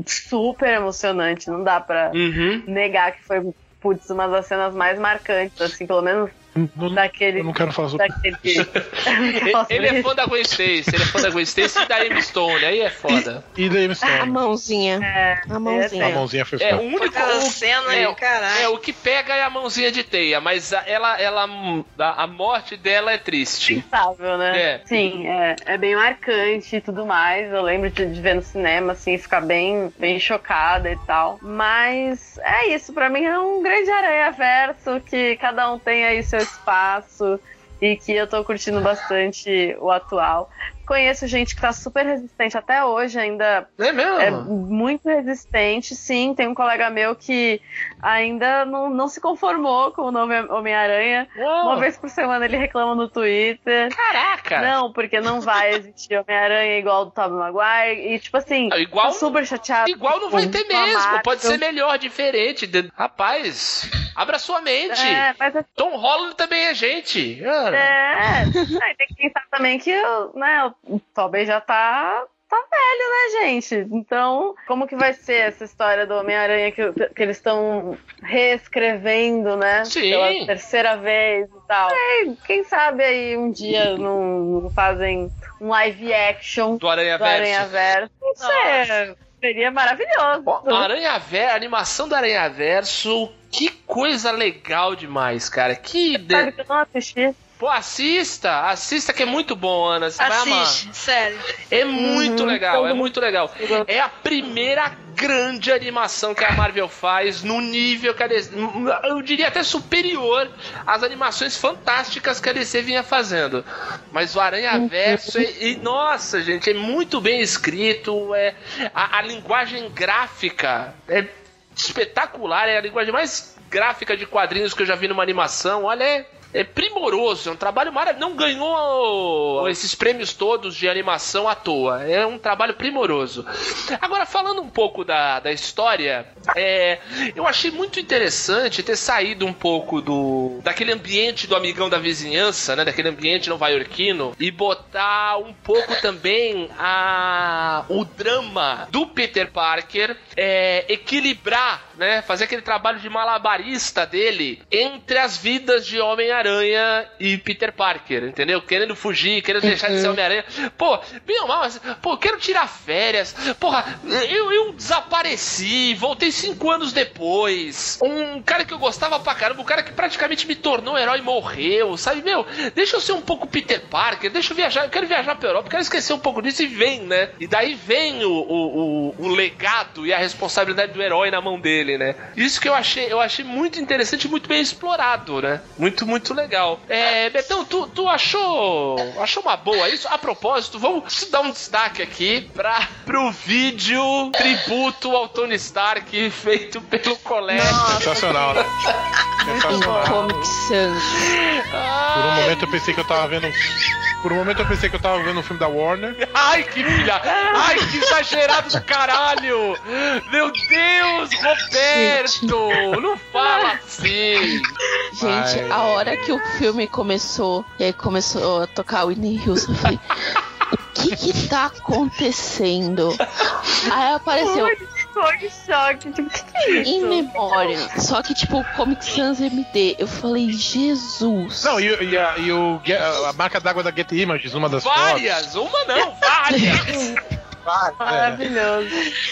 super emocionante, não dá pra Uhum. negar que foi putz, uma das cenas mais marcantes, assim, pelo menos Não- daquele. eu não quero falar sobre daquele. Ele é fã da Gwen Stacy, ele é fã da Gwen Stacy e da Emma Stone, aí é foda. E da Emma A Stone. mãozinha. É, A mãozinha. A mãozinha foi É, foda. o único. O- cena é, aí, caralho. É, o que pega é a mãozinha de teia, mas a- ela, ela, a, a morte dela é triste. Pensável, né? É. Sim, é, é bem marcante e tudo mais. Eu lembro de, de ver no cinema, assim, ficar bem, bem chocada e tal. Mas é isso, pra mim é um grande aranha-verso que cada um tem aí seu espaço e que eu tô curtindo bastante o atual. Conheço gente que tá super resistente até hoje, ainda É mesmo? é muito resistente, sim. Tem um colega meu que ainda não, não se conformou com o nome Homem-Aranha. Uma vez por semana ele reclama no Twitter. Caraca! Não, porque não vai existir Homem-Aranha igual do Tobey Maguire. E, tipo assim, Ah, igual- tô super chateado. Igual não vai ter mesmo, pode ser melhor, diferente. Rapaz, abra sua mente. É, mas é. Tom Holland também é gente. é. Aí tem que pensar também que o- né, o Tobey já tá. Tá velho, né, gente? Então, como que vai ser essa história do Homem-Aranha que, que eles estão reescrevendo, né? Sim. Pela terceira vez e tal. Quem sabe aí um dia não, não fazem um live action Do Aranha do Verso. Aranha Verso. É, seria maravilhoso. Ó, Aranha Verso, a animação do Aranha Verso, que coisa legal demais, cara. Que. de- Sabe que eu não assisti? Pô, assista, assista que é muito bom, Ana. Você vai amar. Assiste, sério. É muito Uhum. legal, é muito legal. É a primeira grande animação que a Marvel faz no nível que a DC, eu diria até superior às animações fantásticas que a DC vinha fazendo. Mas o Aranha Verso é, e, nossa, gente, é muito bem escrito, é a, a linguagem gráfica é espetacular, é a linguagem mais gráfica de quadrinhos que eu já vi numa animação. Olha, é, é primoroso, é um trabalho maravilhoso. Não ganhou esses prêmios todos de animação à toa. É um trabalho primoroso. Agora, falando um pouco da, da história, é, eu achei muito interessante ter saído um pouco do daquele ambiente do amigão da vizinhança, né? Daquele ambiente nova-iorquino e botar um pouco também a o drama do Peter Parker, é, equilibrar, né? Fazer aquele trabalho de malabarista dele entre as vidas de Homem-Aranha e Peter Parker, entendeu? Querendo fugir, querendo deixar de ser Homem-Aranha. Pô, bem ou mal, mas, pô, quero tirar férias. Porra, eu, eu desapareci, voltei cinco anos depois. Um cara que eu gostava pra caramba, um cara que praticamente me tornou um herói morreu, sabe? Meu, deixa eu ser um pouco Peter Parker, deixa eu viajar, eu quero viajar pra Europa, quero esquecer um pouco disso e vem, né? E daí vem o, o, o, o legado e a responsabilidade do herói na mão dele, né? Isso que eu achei, eu achei muito interessante e muito bem explorado, né? Muito, muito legal. É, Betão, tu, tu achou, achou uma boa isso? A propósito, vamos dar um destaque aqui pra, pro vídeo tributo ao Tony Stark feito pelo colégio. Sensacional, né? Sensacional. Por um momento eu pensei que eu tava vendo. Por um momento eu pensei que eu tava vendo um filme da Warner. Ai, que filha! Ai, que exagerado do caralho! Meu Deus, Roberto! Não fala assim! Gente, Ai. a hora que o filme começou, e aí começou a tocar Whitney Houston, eu falei, o que que tá acontecendo? Aí apareceu Tô em choque. Tipo, o que, que é isso? In Memória, só que tipo Comic Sans MD. Eu falei, Jesus. Não, e, e a, e o, a marca d'água da Get Images, uma das Várias! Uma não, várias! Várias, é. Maravilhoso.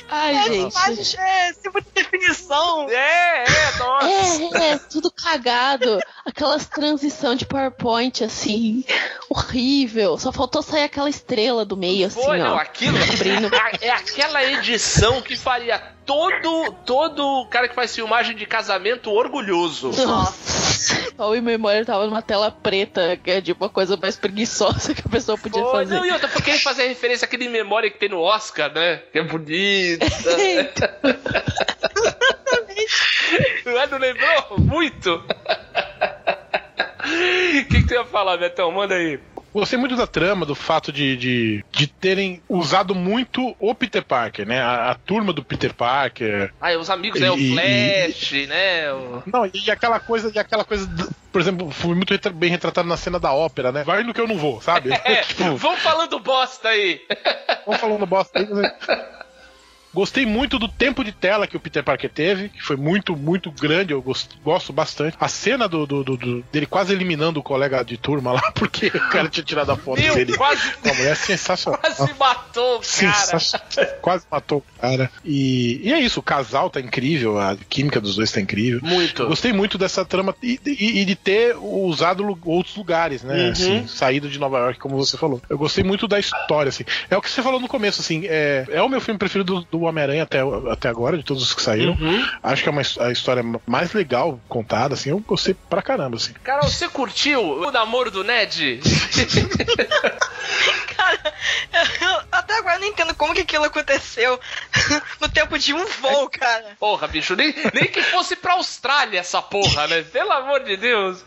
Ai, gente. Mas, é, se você definição. É, é, nossa. É, é, tudo cagado. Aquelas transição de PowerPoint, assim, horrível. Só faltou sair aquela estrela do meio, assim, Foi, ó. não, aquilo a- é aquela edição que faria todo todo cara que faz filmagem de casamento orgulhoso. Nossa. O In Memória tava numa tela preta, que é de uma coisa mais preguiçosa que a pessoa podia Foi, fazer. não, e outra, porque ele fazia referência àquele memória que tem no Oscar, né? Que é bonita. não é? Não lembrou? Muito! O que, que tu ia falar, Betão? Manda aí. Gostei muito da trama, do fato de, de, de terem usado muito o Peter Parker, né? A, a turma do Peter Parker. Ah, e os amigos, né? O E- Flash, né? O... Não, e aquela coisa, e aquela coisa, por exemplo, foi muito retra- bem retratado na cena da ópera, né? Vai no que eu não vou, sabe? É, tipo, vamos falando bosta aí. vamos falando bosta aí, mas Gostei muito do tempo de tela que o Peter Parker teve, que foi muito, muito grande, eu gos- gosto bastante. A cena do, do- do- dele quase eliminando o colega de turma lá, porque o cara tinha tirado a foto Meu, dele quase, a mulher, sensacional. quase matou o cara. Quase matou o cara. E, e é isso, o casal tá incrível, a química dos dois tá incrível. Muito. Eu Gostei muito dessa trama e, e- e de ter usado outros lugares, né? Uhum. Assim, saído de Nova York, como você falou. Eu gostei muito da história, assim. É o que você falou no começo, assim. É, é o meu filme preferido do, do Homem-Aranha até, até agora, de todos os que saíram. Uhum. Acho que é uma, a história mais legal contada, assim. Eu gostei pra caramba, assim. Carol, você curtiu o namoro do Ned? Cara, eu até agora não entendo como que aquilo aconteceu no tempo de um voo, cara. Porra, bicho, nem, nem que fosse pra Austrália essa porra, né? Pelo amor de Deus.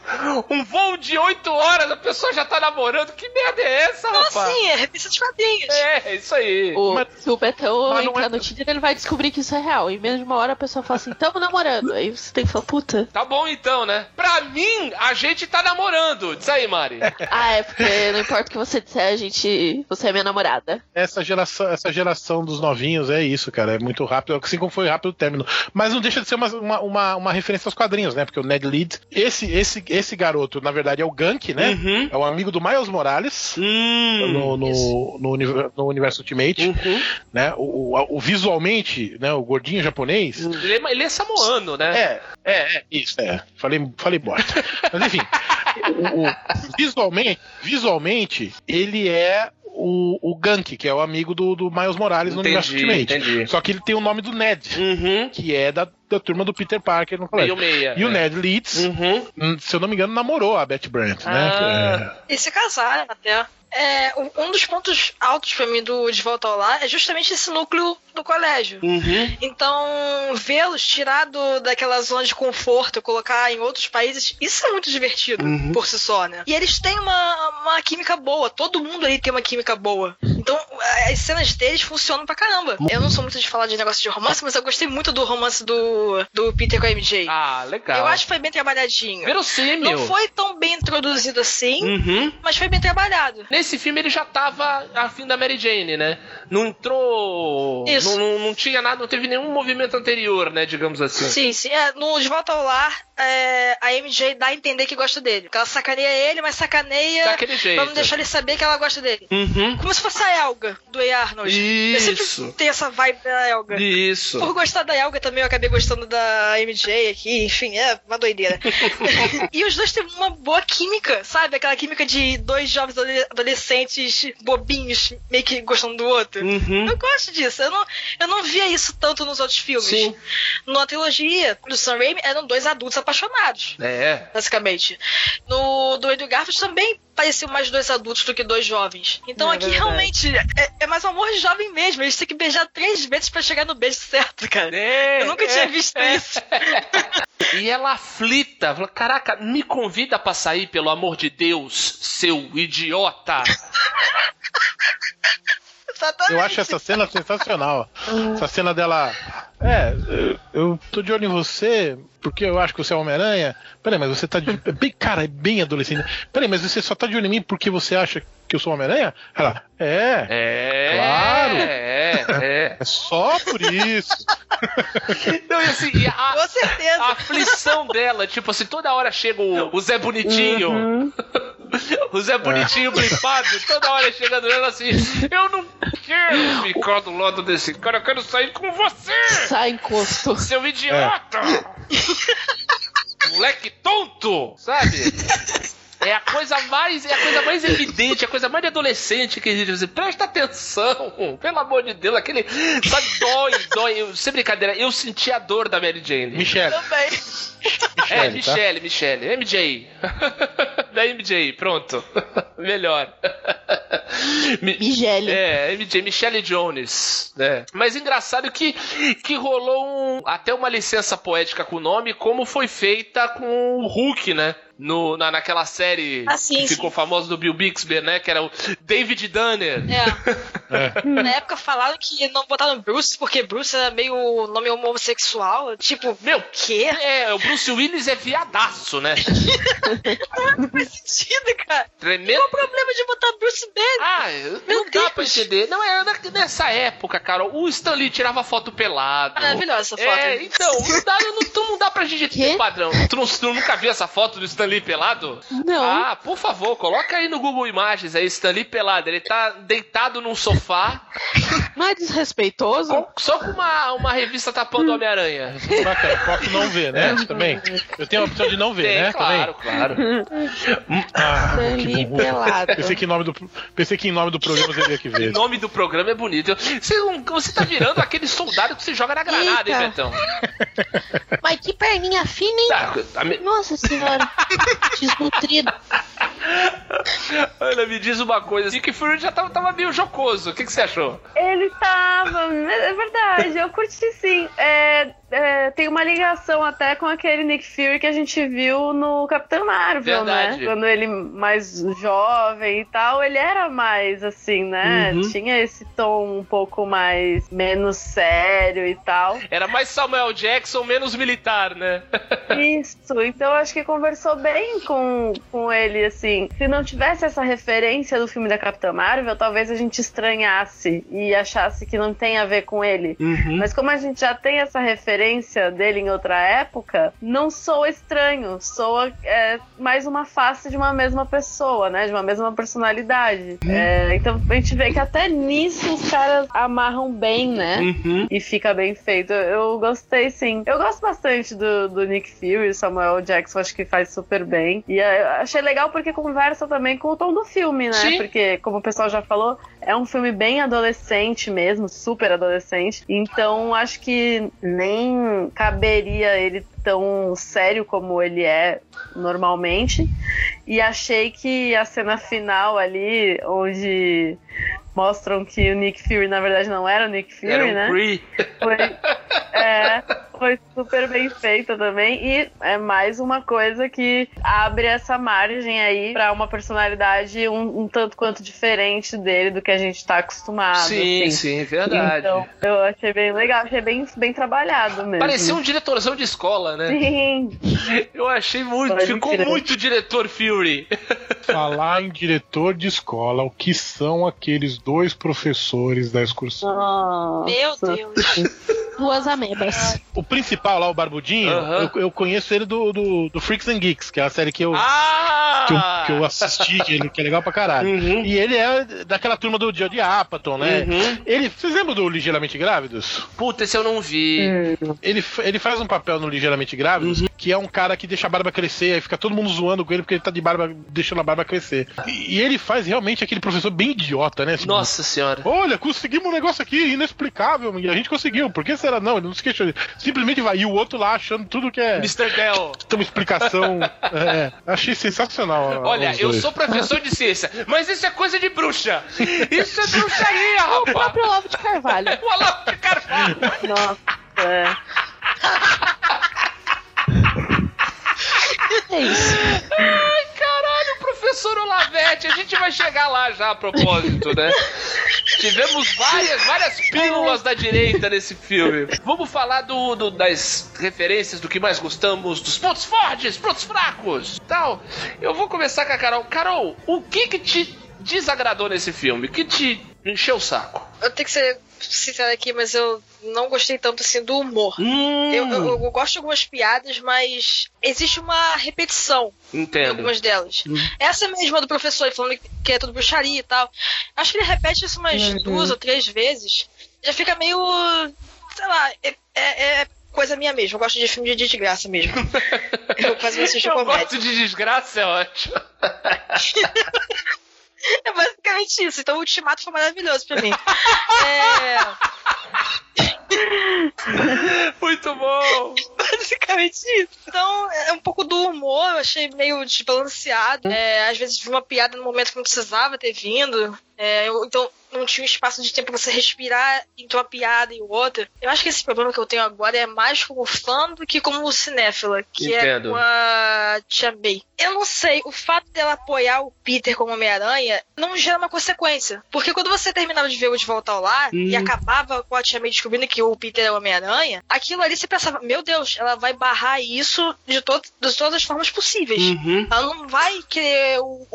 Um voo de 8 horas, a pessoa já tá namorando. Que merda é essa, Não, rapaz? assim, é revista de quadrinhos. É, é isso aí. O, Mas- se o Betão mas não entrar é- no Tinder, ele vai descobrir que isso é real. E menos de uma hora a pessoa fala assim, tamo namorando. Aí você tem que falar, puta. Tá bom então, né? Pra mim, a gente tá namorando. Diz aí, Mari. Ah, é porque não importa o que você disser, a gente. Você é minha namorada. Essa geração, essa geração dos novinhos é isso, cara. É muito rápido, assim como foi rápido o término. Mas não deixa de ser uma, uma, uma, uma referência aos quadrinhos, né? Porque o Ned Leeds, esse, esse, esse garoto, na verdade, é o Gank, né? Uhum. É o amigo do Miles Morales. Hum. No, no, no, no universo Ultimate, Uhum. né? O, o, o visualmente, né? O gordinho japonês. Ele, é, ele é samoano, né? É, é, é, isso, é. Falei, falei bosta. Mas enfim, o- o- visualmente, visualmente, ele é o, o Gank, que é o amigo do, do Miles Morales no universo Entendi, Ultimate. entendi. Só que ele tem o nome do Ned, Uhum. que é da, da turma do Peter Parker no colégio. meia. E o é. Ned Leeds, Uhum. hum, se eu não me engano, namorou a Betty Brant, Ah. né? E se casaram até. É, um- dos pontos altos pra mim do De Volta ao Lar é justamente esse núcleo do colégio. Uhum. Então, vê-los tirado daquela zona de conforto, colocar em outros países, isso é muito divertido Uhum. por si só, né? E eles têm uma, uma química boa, todo mundo ali tem uma química boa. Então, as cenas deles funcionam pra caramba. Eu não sou muito de falar de negócio de romance, mas eu gostei muito do romance do, do Peter com a MJ. Ah, legal. eu acho que foi bem trabalhadinho. Verossímil. Não foi tão bem introduzido assim, Uhum. mas foi bem trabalhado. Nesse filme ele já tava afim da Mary Jane, né? Não entrou. Isso. Não, não, não tinha nada, não teve nenhum movimento anterior, né? Digamos assim. Sim, sim. É, no De Volta ao Lar, é, a MJ dá a entender que gosta dele. Ela sacaneia ele, mas sacaneia Daquele jeito. pra não deixar ele saber que ela gosta dele. Uhum. Como se fosse a Elga, do A. Arnold. Eu Isso. sempre tenho essa vibe da Elga. Isso. Por gostar da Elga também, eu acabei gostando da MJ aqui, enfim, é uma doideira. e os dois têm uma boa química, sabe? Aquela química de dois jovens adole- adolescentes bobinhos, meio que gostando do outro. Uhum. Eu gosto disso. Eu não, eu não via isso tanto nos outros filmes. Sim. Na trilogia do Sam Raimi eram dois adultos apaixonados, É. basicamente. No do Andrew Garfield também pareciam mais dois adultos do que dois jovens. Então É aqui verdade. realmente é, é mais um amor de jovem mesmo. Eles têm que beijar três vezes pra chegar no beijo certo, cara. É, Eu nunca é, tinha visto é. isso. E ela aflita, fala, caraca, me convida pra sair, pelo amor de Deus, seu idiota. Exatamente. Eu acho essa cena sensacional. Essa cena dela. É, eu- tô de olho em você porque eu acho que você é Homem-Aranha. Peraí, mas você tá de. é bem, cara, é bem adolescente. Peraí, mas você só tá de olho em mim porque você acha que eu sou Homem-Aranha? Ela, é, É. Claro. É, é. é só por isso. Não, e assim, e a, Com certeza. a aflição dela, tipo assim, toda hora chega o, o Zé Bonitinho. Uhum. O Zé Bonitinho blipado, toda hora chegando nela assim: Eu não quero ficar do lado desse cara, eu quero sair com você, Sai encosto. seu idiota! Moleque tonto, sabe? É a coisa mais, é a coisa mais evidente, a coisa mais de adolescente que existe. Você presta atenção, pelo amor de Deus, aquele. Sabe, dói, dói. Eu, sem brincadeira, eu senti a dor da Mary Jane. Michelle. Também. É, Michelle, tá? Michelle, Michelle. MJ. da MJ, pronto. Melhor. Mi- Migele. É, MJ, Michelle Jones, né? Mas engraçado que, que rolou um- até uma licença poética com o nome, como foi feita com o Hulk, né? No, na, naquela série Ah, sim, que ficou sim. famosa do Bill Bixby, né? Que era o David Dunner. É. Na época falaram que não botaram Bruce porque Bruce era meio nome homossexual. Tipo, Meu, quê? é, o Bruce Willis é viadaço, né? Não faz sentido, cara. Tremendo. Qual o problema de botar Bruce Banner? Ah, não dá Deus. pra entender. Não, era na- nessa época, cara. O Stan Lee tirava foto pelado. Maravilhosa essa foto. É, então, não dá, não, tu não dá pra gente ter padrão. Tu, não, tu nunca viu essa foto do Stan Lee pelado? Não. Ah, por favor, coloca aí no Google Imagens aí, Stan Lee pelado. Ele tá deitado num sofá, Não é desrespeitoso? com- só com uma, uma revista tapando o Homem-Aranha. Bacana, posso não ver, né? Também. Eu tenho a opção de não ver, Tem, né? claro, Também. claro. Ah, Stan que Lee bom. pelado. Pensei que, em nome do, pensei que em nome do programa você teria que O ver. nome do programa é bonito. Você, não- você tá virando aquele soldado que você joga na granada, hein, Eita. Betão? Mas que perninha fina, hein? Tá, tá me- Nossa senhora. Desnutrido. Ana, me diz uma coisa. Nick Fury já tava, tava meio jocoso. O que, que você achou? Ele tava, é verdade, eu curti sim. É, é, tem uma ligação até com aquele Nick Fury que a gente viu no Capitão Marvel, Verdade. né? Quando ele mais jovem e tal, ele era mais assim, né? Uhum. Tinha esse tom um pouco mais menos sério e tal. Era mais Samuel Jackson, menos militar, né? Isso, então acho que conversou bem com, com ele, assim. Se não tivesse essa referência do filme da Capitã Marvel, talvez a gente estranhasse e achasse que não tem a ver com ele. Mas como a gente já tem essa referência dele em outra época, não soa estranho, soa é, mais uma face de uma mesma pessoa, né? De uma mesma personalidade. É, então a gente vê que até nisso os caras amarram bem, né? Uhum. E fica bem feito. Eu gostei, sim. Eu gosto bastante do, do Nick Fury, Samuel Jackson, acho que faz super bem. E eu achei legal porque conversa também com o tom do filme, né? Sim. Porque, como o pessoal já falou, é um filme bem adolescente mesmo, super adolescente. Então, acho que nem caberia ele tão sério como ele é normalmente. E achei que a cena final ali, onde mostram que o Nick Fury na verdade não era o Nick Fury, Era um né? Kree. Foi, é, foi super bem feita também. E é mais uma coisa que abre essa margem aí pra uma personalidade um, um tanto quanto diferente dele do que a gente tá acostumado. Sim, assim. sim, verdade. Então, eu achei bem legal, achei bem, bem trabalhado mesmo. Parecia um diretorzão de escola, né? Sim, Eu achei muito, Pode ficou muito diretor Fury. Falar em diretor de escola, o que são aqueles dois professores da excursão? Nossa. Meu Deus. Duas amebas. O principal lá, o Barbudinho, eu, eu conheço ele do, do, do Freaks and Geeks, que é a série que eu, Ah! que eu, que eu assisti, que, ele- que é legal pra caralho. Uhum. E ele é daquela turma do dia de Apatow, né? Uhum. Ele, vocês lembram do Ligeiramente Grávidos? Puta, esse eu não vi. Hum. Ele, ele faz um papel no Ligeiramente Grávidos, Uhum. Que é um cara que deixa a barba crescer, aí fica todo mundo zoando com ele porque ele tá de barba, deixando a barba crescer. E, e ele faz realmente aquele professor bem idiota, né? Assim, Nossa senhora. Olha, conseguimos um negócio aqui inexplicável. E a gente conseguiu. Por que será? Não, ele não se. Ele Simplesmente vai. E o outro lá achando tudo que é. Mr. Dell. Tem uma explicação. é, achei sensacional. Olha, eu dois. sou professor de ciência, mas isso é coisa de bruxa. Isso é bruxaria, O rapaz. próprio Olavo de Carvalho. O Olavo de Carvalho. Nossa. é. É isso. Ai, caralho, professor Olavete, a gente vai chegar lá já a propósito, né? Tivemos várias, várias pílulas da direita nesse filme. Vamos falar do, do- das referências, do que mais gostamos, dos pontos fortes, pontos fracos, tal. Eu vou começar com a Carol. Carol, o que que te desagradou nesse filme? Que te encheu o saco? Eu tenho que ser sincera aqui, mas eu não gostei tanto assim do humor. Hum, Eu, eu- eu gosto de algumas piadas, mas existe uma repetição em entendo. algumas delas. Essa mesma do professor falando que é tudo bruxaria e tal. Acho que ele repete isso umas Uhum. duas ou três vezes. Já fica meio. sei lá, é, é- é coisa minha mesmo. Eu gosto de filme de desgraça mesmo. eu quase não assisto Eu comédia. gosto de desgraça, é ótimo. É basicamente isso. Então o ultimato foi maravilhoso pra mim. é. Muito bom. Basicamente isso. Então, é um pouco do humor, eu achei meio desbalanceado. É, às vezes vi uma piada no momento que não precisava ter vindo. É, eu- então, não tinha um espaço de tempo pra você respirar entre uma piada e outra. Eu acho que esse problema que eu tenho agora é mais como fã do que como cinéfila, que Entendo. é com a Tia May. Eu não sei, o fato dela apoiar o Peter como Homem-Aranha não gera uma consequência. Porque quando você terminava de ver o De Volta ao Lar e acabava com a Tia May descobrindo que o Peter é o Homem-Aranha, aquilo ali você pensava, meu Deus, ela vai barrar isso de, to de todas as formas possíveis. Uhum. Ela não vai querer o,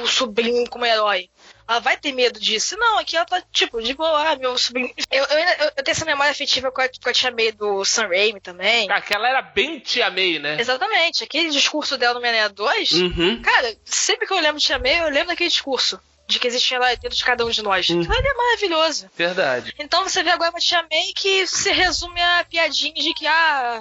o sobrinho como herói. Ela vai ter medo disso. Não, aqui ela tá tipo, de boa, ah, meu sobrinho. Eu, eu, eu- eu tenho essa memória afetiva com a, com a Tia May do Sam Raimi também. Aquela era bem Tia May, né? Exatamente. Aquele discurso dela no Homem-Aranha 2, Uhum. cara, sempre que eu lembro de Tia May, eu lembro daquele discurso. De que existia lá dentro de cada um de nós. Uhum. Aquilo ali é maravilhoso. Verdade. Então você vê agora uma tia May que se resume a piadinhas de que, ah,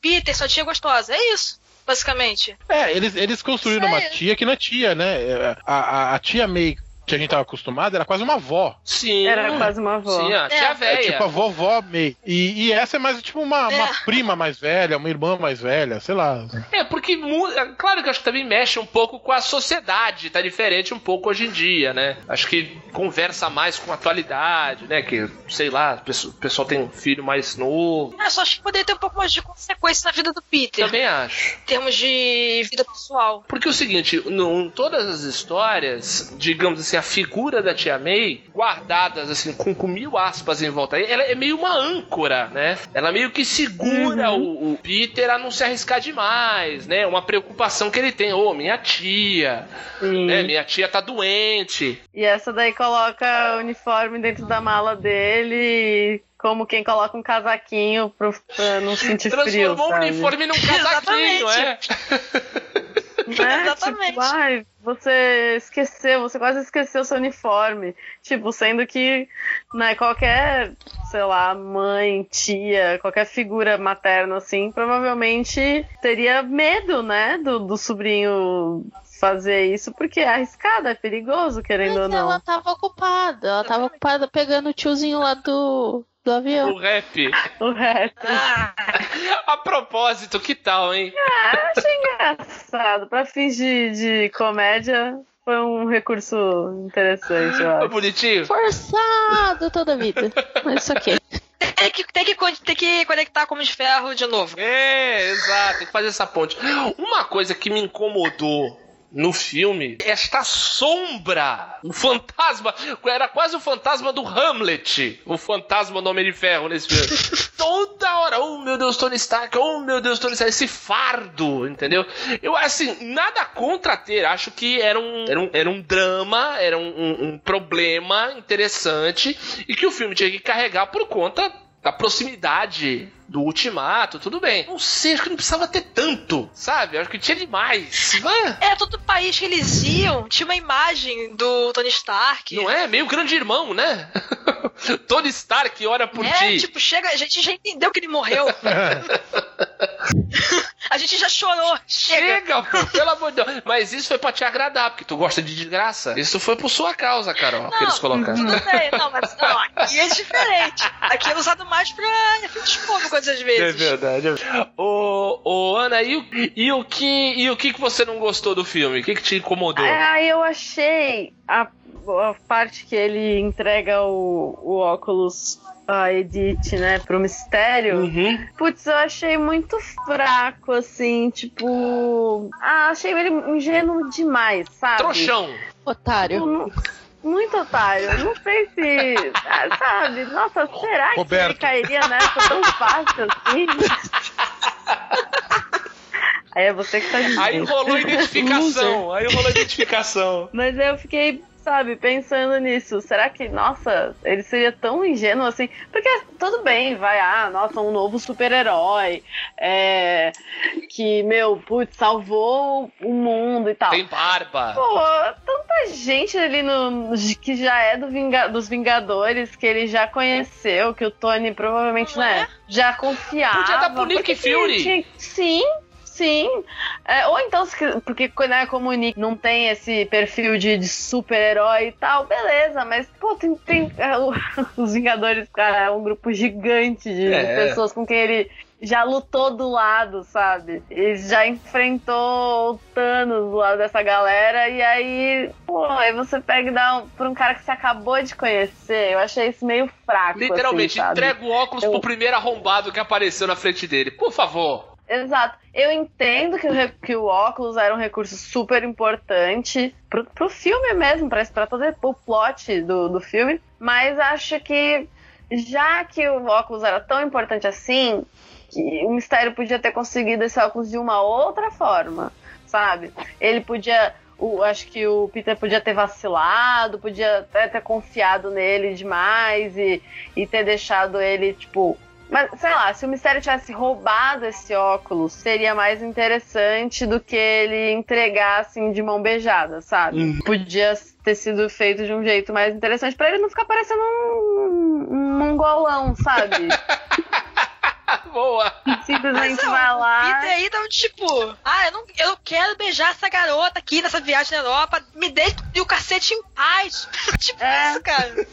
Peter, sua tia é gostosa. É isso, basicamente. É, eles, eles construíram uma Sério? tia que não é tia, né? É, A, a, a tia May que a gente tava acostumado era quase uma avó. Sim. Era quase uma avó. Sim, a É. tia É véia. tipo a vovó May. E, e essa é mais tipo uma, uma É. prima mais velha, uma irmã mais velha, sei lá. É, porque, mu- é claro que eu acho que também mexe um pouco com a sociedade, tá diferente um pouco hoje em dia, né? Acho que conversa mais com a atualidade, né? Que, sei lá, o pessoal- tem um filho mais novo. Eu só acho que poderia ter um pouco mais de consequência na vida do Peter, Também acho. em termos de vida pessoal. Porque é o seguinte, em todas as histórias, digamos assim, a figura da tia May, guardadas assim, com, com mil aspas em volta, ela é meio uma âncora, né? Ela meio que segura o, o Peter a não se arriscar demais, né? Uma preocupação que ele tem, ô, minha tia, Sim. né? Minha tia tá doente. E essa daí coloca o uniforme dentro da mala dele, como quem coloca um casaquinho pro, pra não sentir frio. Transformou o uniforme num casaquinho, é. Né? Exatamente. Tipo, ai, você esqueceu, você quase esqueceu seu uniforme. Tipo, sendo que né, qualquer, sei lá, mãe, tia, qualquer figura materna assim, provavelmente teria medo, né, do, do sobrinho fazer isso, porque é arriscado, é perigoso, querendo ou Mas ela não. tava ocupada. Ela tava ocupada pegando o tiozinho lá do, do avião. O rap. O resto. Ah, A propósito, que tal, hein? Ah, achei engraçado. Pra fins de, de comédia, foi um recurso interessante, eu Foi acho. bonitinho? Forçado toda a vida. Mas isso aqui. tem, que, tem, que, tem que conectar com o de ferro de novo. É, exato, tem que fazer essa ponte. Uma coisa que me incomodou no filme, esta sombra, o fantasma, era quase o fantasma do Hamlet, o fantasma do Homem de Ferro nesse filme. Toda hora, oh meu Deus, Tony Stark, oh meu Deus, Tony Stark, esse fardo, entendeu? Eu, assim, nada contra ter, acho que era um, era um, era um drama, era um, um- um problema interessante e que o filme tinha que carregar por conta da proximidade do ultimato, tudo bem. Não sei, acho que não precisava ter tanto, sabe? Acho que tinha demais. Ah, É, todo país que eles iam tinha uma imagem do Tony Stark. não é? Meio grande irmão, né? Tony Stark ora por É, ti. tipo, chega, a gente já entendeu que ele morreu. a gente já chorou. Chega. Chega, pô, pelo amor de Deus. Mas isso foi pra te agradar, porque tu gosta de desgraça. Isso foi por sua causa, Carol, que eles colocaram. Tudo bem, não, mas não, aqui é diferente. Aqui é usado mais pra efeitos cômicos às É vezes. verdade. Ô, ô Ana, e o, e, o que, e o que que você não gostou do filme? O que, que te incomodou? É, Aí eu achei a, a parte que ele entrega o, o óculos a Edith, né, pro mistério. Uhum. Putz, eu achei muito fraco, assim, tipo. Ah, achei ele ingênuo demais, sabe? Trouxão. Tipo, Otário. não- Muito otário. Não sei se. ah, sabe? Nossa, será que ele Roberto. cairia nessa tão fácil assim? Aí é você que tá dizendo. Aí rolou identificação. Aí rolou identificação. Mas eu fiquei, sabe, pensando nisso, será que, nossa, ele seria tão ingênuo assim? Porque tudo bem, vai, ah, nossa, um novo super-herói, é, que, meu, putz, salvou o mundo e tal. Tem barba. Pô, tanta gente ali no, que já é do Vinga, dos Vingadores, que ele já conheceu, que o Tony provavelmente, Não né, é? já confiava. Podia dar pro Nick Fury. tinha- Sim, sim. É, ou então, porque né, como o Nick não tem esse perfil de, de super-herói e tal, beleza, mas, pô, tem. tem é, o- os Vingadores, cara, é um grupo gigante de É. pessoas com quem ele já lutou do lado, sabe? Ele já enfrentou o Thanos do lado dessa galera, e aí, pô, aí você pega e dá um, pra um cara que você acabou de conhecer. Eu achei isso meio fraco. Literalmente, assim, entrega o óculos Eu- pro primeiro arrombado que apareceu na frente dele. Por favor. Exato. Eu entendo que o, que o óculos era um recurso super importante pro, pro filme mesmo, pra, pra todo o plot do, do filme, mas acho que já que o óculos era tão importante assim, o mistério podia ter conseguido esse óculos de uma outra forma, sabe? Ele podia. O, acho que o Peter podia ter vacilado, podia até ter confiado nele demais e, e ter deixado ele, tipo, mas, sei lá, se o Mistério tivesse roubado esse óculos, seria mais interessante do que ele entregar, assim, de mão beijada, sabe? Podia ter sido feito de um jeito mais interessante pra ele não ficar parecendo um, um mongolão, sabe? Boa. Simplesmente Mas, ó, vai lá. Peter aí dá um tipo, ah, eu não, eu quero beijar essa garota aqui nessa viagem na Europa, me deixe o cacete em paz. tipo É. isso, cara.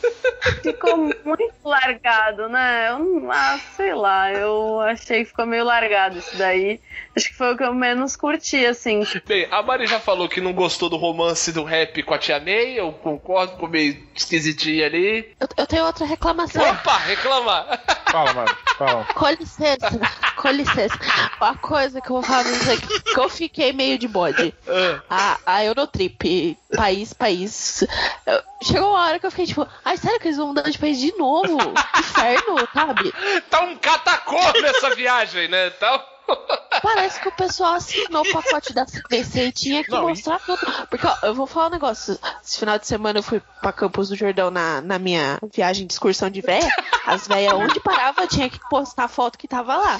Ficou muito largado, né? Eu, não- ah, sei lá, eu achei que ficou meio largado isso daí. Acho que foi o que eu menos curti, assim. Bem, a Mari já falou que não gostou do romance do rap com a Tia May. Eu concordo, ficou meio esquisitinho ali. Eu, eu tenho outra reclamação. Opa, reclama. Fala, mano. Fala. Com licença, com licença. Uma coisa que eu vou falar pra você que que eu fiquei meio de bode. Ah, A, a Eurotrip, país, país. eu- Chegou uma hora que eu fiquei tipo, ai, sério que eles vão mudar de país de novo? Inferno, sabe? tá um catacô nessa viagem, né? Tá... Parece que o pessoal assinou o pacote da CVC e tinha que Não, e- mostrar tudo. Porque, ó, eu vou falar um negócio. Esse final de semana eu fui pra Campos do Jordão na, na minha viagem de excursão de véia. As véias, onde parava, tinha que postar a foto que tava lá.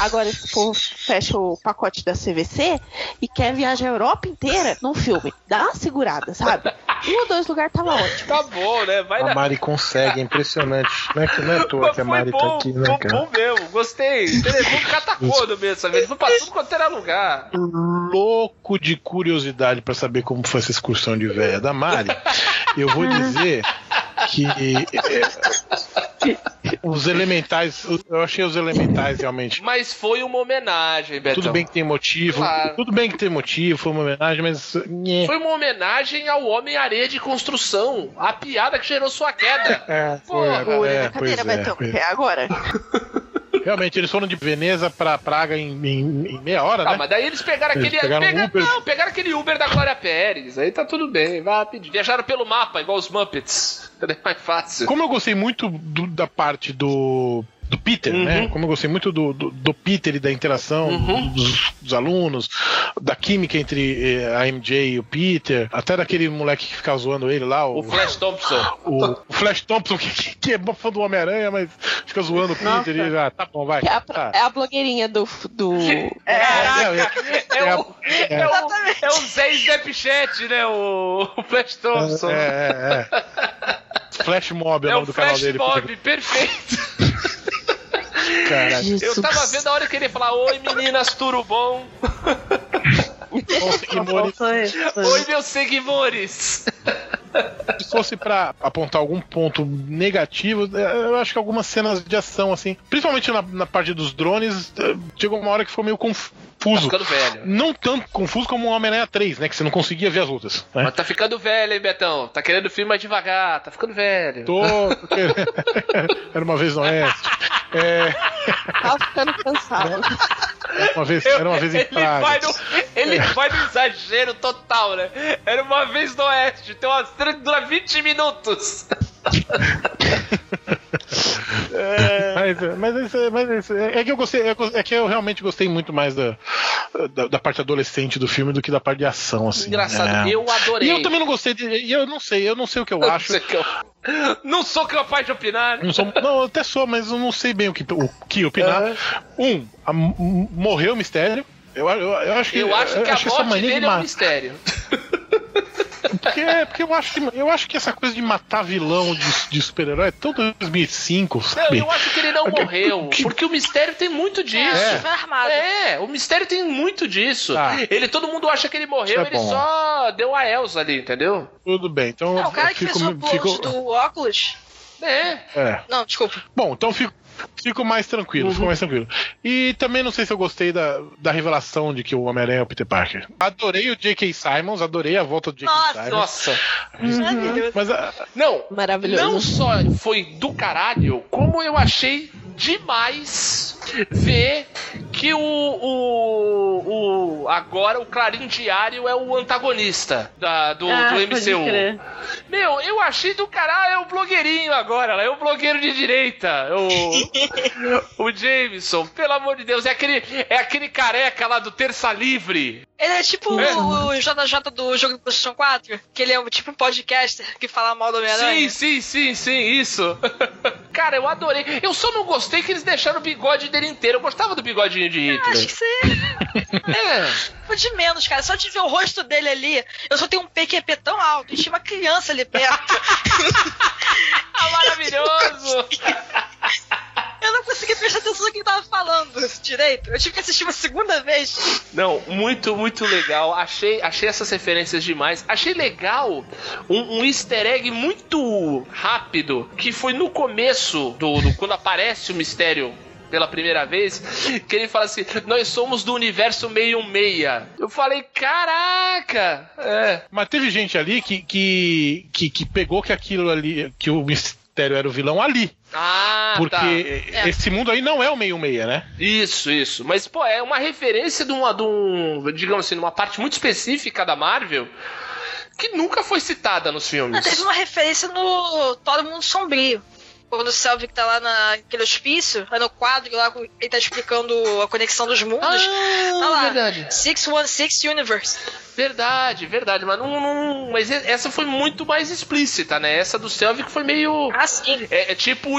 Agora, esse povo fecha o pacote da CVC e quer viajar a Europa inteira num filme. Dá uma segurada, sabe? Um ou dois lugares tava ótimo. Tá bom, né? Vai A na... Mari consegue, é impressionante. Não é, que, não é à toa Mas que a Mari bom, tá aqui, né, foi cara? bom mesmo, gostei. Ele foi um catacodo mesmo, sabe? Ele foi pra tudo quanto era lugar. louco de curiosidade pra saber como foi essa excursão de véia da Mari. Eu vou dizer que é, os elementais, eu achei os elementais realmente. Mas foi uma homenagem, Betão. Tudo bem que tem motivo, Claro. tudo bem que tem motivo, foi uma homenagem, mas. Foi uma homenagem ao Homem-Areia de construção. A piada que gerou sua queda. É, foi, era- Olha é, na cadeira, é, Betão. pois É agora. Realmente, eles foram de Veneza pra Praga em, em- em meia hora, Tá, né? mas daí eles pegaram Eles aquele. pegaram pega- Uber. Não, pegaram aquele Uber da Glória Pérez. Aí tá tudo bem, vai rapidinho. Viajaram pelo mapa, igual os Muppets. É mais fácil. Como eu gostei muito do- da parte do, do Peter, Uhum. né? Como eu gostei muito do, do, do Peter e da interação Uhum. dos, dos alunos, da química entre eh, a MJ e o Peter, até daquele moleque que fica zoando ele lá, o, O Flash Thompson. o- o Flash Thompson, que, que é fã do Homem-Aranha, mas fica zoando o Nossa. Peter e ah, tá bom, vai. É a, tá. é a blogueirinha do. do... É, é, é, o, é, o, é o Zé Snapchat, né? O, o Flash Thompson. É, é, é. Flash Mob é o É nome o do canal Flash dele. Mob, perfeito. Cara, Jesus. Eu tava vendo a hora que ele ia falar: Oi meninas, tudo bom? Oi meus seguidores. Se fosse pra apontar algum ponto negativo, eh, eu acho que algumas cenas de ação, assim, principalmente na, na parte dos drones, eh, chegou uma hora que ficou meio Tá confuso. ficando velho. Não tanto confuso como o Homem-Aranha 3, né? Que você não conseguia ver as lutas. Né? Mas tá ficando velho, hein, Betão? Tá querendo o filme mais devagar, tá ficando velho. Tô. Era uma vez no Oeste. É, Tava ficando cansado. era uma vez, era uma vez em ele, vai Praga. no, ele vai no exagero total, né? Era uma vez no Oeste, tem uma cena que dura 20 minutos. Mas, mas, isso- mas isso- é que eu gostei, é que eu realmente gostei muito mais da, da, da parte adolescente do filme do que da parte de ação, assim. Engraçado, É. eu adorei. E eu também não gostei de. E eu não sei, eu não sei o que eu acho. Você que eu- Não sou capaz de opinar. Não, sou- não, eu até sou, mas eu não sei bem o que, o que opinar. É. Um, a- morreu o mistério. Eu, eu, eu acho que, Eu acho que a morte dele é um mistério. Porque, porque eu, acho que, eu acho que essa coisa de matar vilão de, de super-herói é tão 2005, Não, sabe? eu acho que ele não morreu. que- Porque o mistério tem muito disso. É, foi armado. É, o mistério tem muito disso. Tá. Ele, todo mundo acha que ele morreu, é ele só deu a Elsa ali, entendeu? Tudo bem, então Não, eu o cara que fico, fez o fico- do óculos. É. é. Não, desculpa. Bom, então fico, fico mais tranquilo, Uhum. fico mais tranquilo. E também não sei se eu gostei da, da revelação de que o Homem-Aranha é o Peter Parker. Adorei o J.K. Simons, adorei a volta do J.K. Nossa, Simons. Nossa. Maravilhoso. Mas ah, Não, Maravilhoso. não só foi do caralho, como eu achei demais ver que o, o, o agora o Clarim Diário é o antagonista da, do, Ah, do pode MCU. crer. Meu, eu achei do caralho, é o blogueirinho agora, é o blogueiro de direita, o, o Jameson, pelo amor de Deus, é aquele, é aquele careca lá do Terça Livre. Ele é tipo É. o JJ do jogo do PlayStation 4, que ele é um, tipo um podcaster que fala mal do Homem-Aranha. Sim, sim, sim, sim, isso. Cara, eu adorei. Eu só não gostei que eles deixaram o bigode dele inteiro. Eu gostava do bigodinho de Acho Hitler. que você É. foi de menos, cara. Só de ver o rosto dele ali, eu só tenho um PQP tão alto, e tinha uma criança ali perto. Ah, maravilhoso! Eu não consegui prestar atenção no que ele tava falando direito. Eu tive que assistir uma segunda vez. Não, muito, muito legal. Achei, achei essas referências demais. Achei legal um, um easter egg muito rápido que foi no começo do, do- quando aparece o mistério pela primeira vez, que ele fala assim: Nós somos do universo 616. Eu falei: Caraca! É. Mas teve gente ali que, que, que, que pegou que aquilo ali, que o mistério era o vilão ali. Ah, porque tá. É. esse mundo aí não é o meio meia, né? Isso, isso. Mas, pô, é uma referência de uma, de um, digamos assim, numa parte muito específica da Marvel que nunca foi citada nos Ah, filmes. teve uma referência no Todo Mundo Sombrio. Quando o Selvig tá lá naquele hospício, lá no quadro, lá ele tá explicando a conexão dos mundos. Ah, Tá lá. verdade. 616 Universe. Verdade, verdade. Mas, não, não- mas essa foi muito mais explícita, né? Essa do Selvig foi meio. Ah, sim. É, é tipo.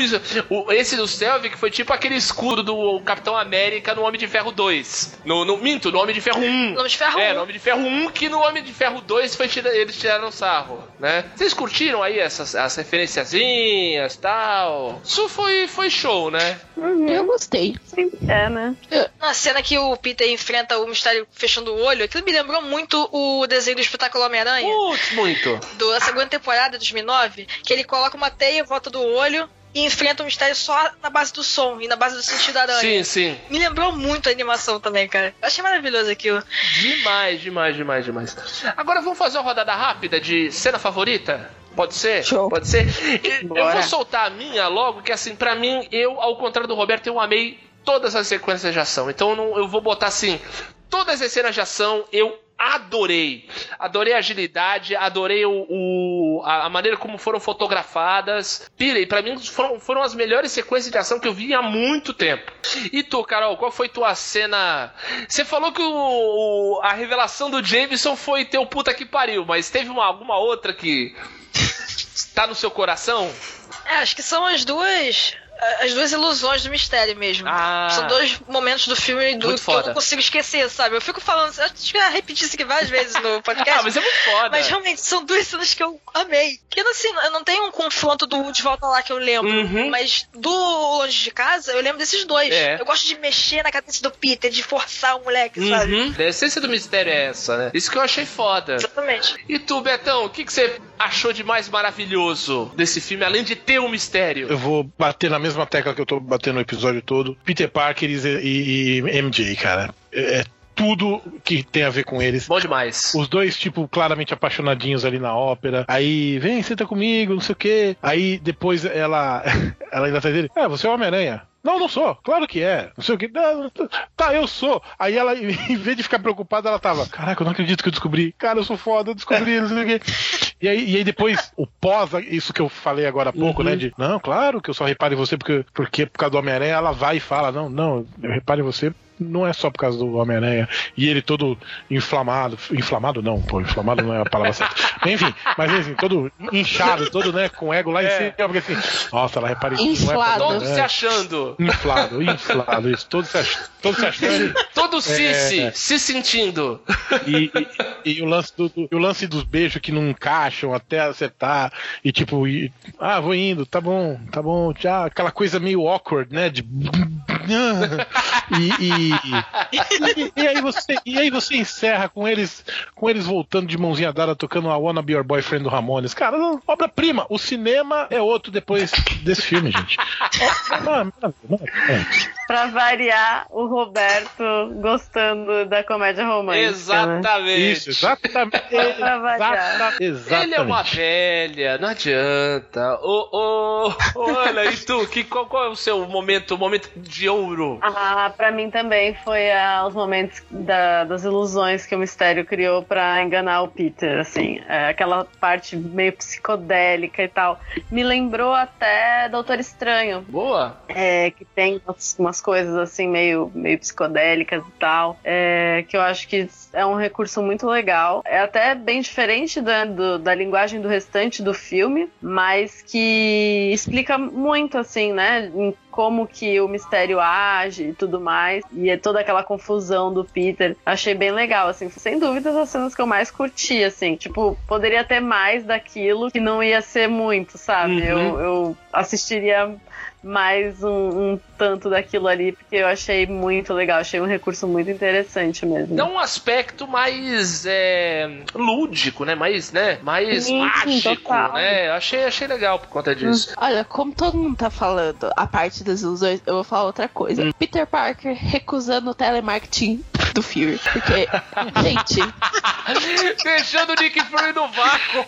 O, esse do Selvig foi tipo aquele escudo do Capitão América no Homem de Ferro 2. No, no Minto, no Homem de Ferro 1. No Homem de Ferro É, 1. no Homem de Ferro 1, que no Homem de Ferro 2 foi tira, eles tiraram sarro, né? Vocês curtiram aí essas as referenciazinhas e tal? Isso foi, foi show, né? Eu gostei. Sempre é, né? Na cena que o Peter enfrenta o mistério fechando o olho, aquilo me lembrou muito o desenho do espetáculo Homem-Aranha. Putz, muito. da segunda temporada de 2009, que ele coloca uma teia em volta do olho e enfrenta o mistério só na base do som e na base do sentido da aranha. Sim, sim. Me lembrou muito a animação também, cara. Eu achei maravilhoso aquilo. Demais, demais, demais, demais. Agora vamos fazer uma rodada rápida de cena favorita? Pode ser? Show. Pode ser? Eu- vou soltar a minha logo, que assim, pra mim, eu, ao contrário do Roberto, eu amei todas as sequências de ação. Então eu, não- eu vou botar assim, todas as cenas de ação eu adorei. Adorei a agilidade, adorei o, o- a, maneira como foram fotografadas. Pirei, pra mim foram, foram as melhores sequências de ação que eu vi há muito tempo. E tu, Carol, qual foi tua cena? Você falou que o, o- a revelação do Jameson foi teu puta que pariu, mas teve uma, alguma outra que tá no seu coração? É, acho que são as duas. As duas ilusões do mistério mesmo. Ah. São dois momentos do filme do, que eu foda. não consigo esquecer, sabe? Eu fico falando, eu acho que eu já repeti isso aqui várias vezes no podcast. Ah, mas é muito foda. Mas realmente, são duas cenas que eu amei. Que assim, eu não tenho um confronto do De Volta Lá que eu lembro. Uhum. Mas do Longe de Casa, eu lembro desses dois. É. Eu gosto de mexer na cabeça do Peter, de forçar o moleque, sabe? Uhum. A essência do mistério é essa, né? Isso que eu achei foda. Exatamente. E tu, Betão, o que, que você achou de mais maravilhoso desse filme, além de ter um mistério? Eu vou bater na mesma tecla que eu tô batendo no episódio todo. Peter Parker e, e- MJ, cara. É, é tudo que tem a ver com eles. Bom demais. Os dois, tipo, claramente apaixonadinhos ali na ópera. Aí, vem, senta comigo, não sei o quê. Aí depois ela. Ela ainda atrás dele. É, você é o Homem-Aranha. Não, não sou. Claro que é. Não sei o que. Tá, eu sou. Aí ela, em vez de ficar preocupada, ela tava. Caraca, eu não acredito que eu descobri. Cara, eu sou foda, eu descobri, não sei o quê. E aí, e aí depois, o pós, isso que eu falei agora há pouco, Uhum. né? De, não, claro que eu só reparo em você porque, porque por causa do Homem-Aranha, ela vai e fala, não, não, eu reparo em você não é só por causa do Homem-Aranha e ele todo inflamado. Inflamado não, pô, inflamado não é a palavra certa. Enfim, mas assim, todo inchado, todo, né, com ego lá em É. cima, porque assim, nossa, ela reparei que não é Inflado. pra Todos né? se achando. Inflado, inflado, isso, todos se, ach... todos se achando. Todo Cici, É. se sentindo. E, e- e o lance do, do- e o lance dos beijos que não encaixam até acertar e tipo e- ah vou indo tá bom tá bom já aquela coisa meio awkward né de e, e, e- aí você e aí você encerra com eles com eles voltando de mãozinha dada tocando a Wanna Be Your Boyfriend do Ramones. Cara obra prima o cinema é outro depois desse filme gente. Maravilha, maravilha. Pra variar, o Roberto gostando da comédia romântica. Né? Exatamente. isso exatamente Pra variar. exata- exatamente Ele é uma velha, não adianta. Ô, ô, olha, e tu, que, qual, qual é o seu momento, momento de ouro? Ah, pra mim também foi ah, os momentos da- das ilusões que o mistério criou pra enganar o Peter, assim. É, aquela parte meio psicodélica e tal. Me lembrou até Doutor Estranho, Boa. é, que tem umas, umas coisas assim meio, meio psicodélicas e tal, é, que eu acho que é um recurso muito legal. É até bem diferente da, do- da linguagem do restante do filme, mas que explica muito, assim, né, em como que o mistério age e tudo mais, e é toda aquela confusão do Peter. Achei bem legal, assim, sem dúvidas as cenas que eu mais curti, assim, tipo, poderia ter mais daquilo que não ia ser muito, sabe? Uhum. Eu, eu assistiria mais um, um tanto daquilo ali, porque eu achei muito legal, achei um recurso muito interessante mesmo. Dá um aspecto mais é, lúdico, né? Mais, né? Mais Sim, mágico, total. né? Achei, achei legal por conta disso. Olha, como todo mundo tá falando a parte das ilusões, eu vou falar outra coisa. Hum. Peter Parker recusando o telemarketing do Fury. Porque, gente, Deixando o Nick Fury no vácuo.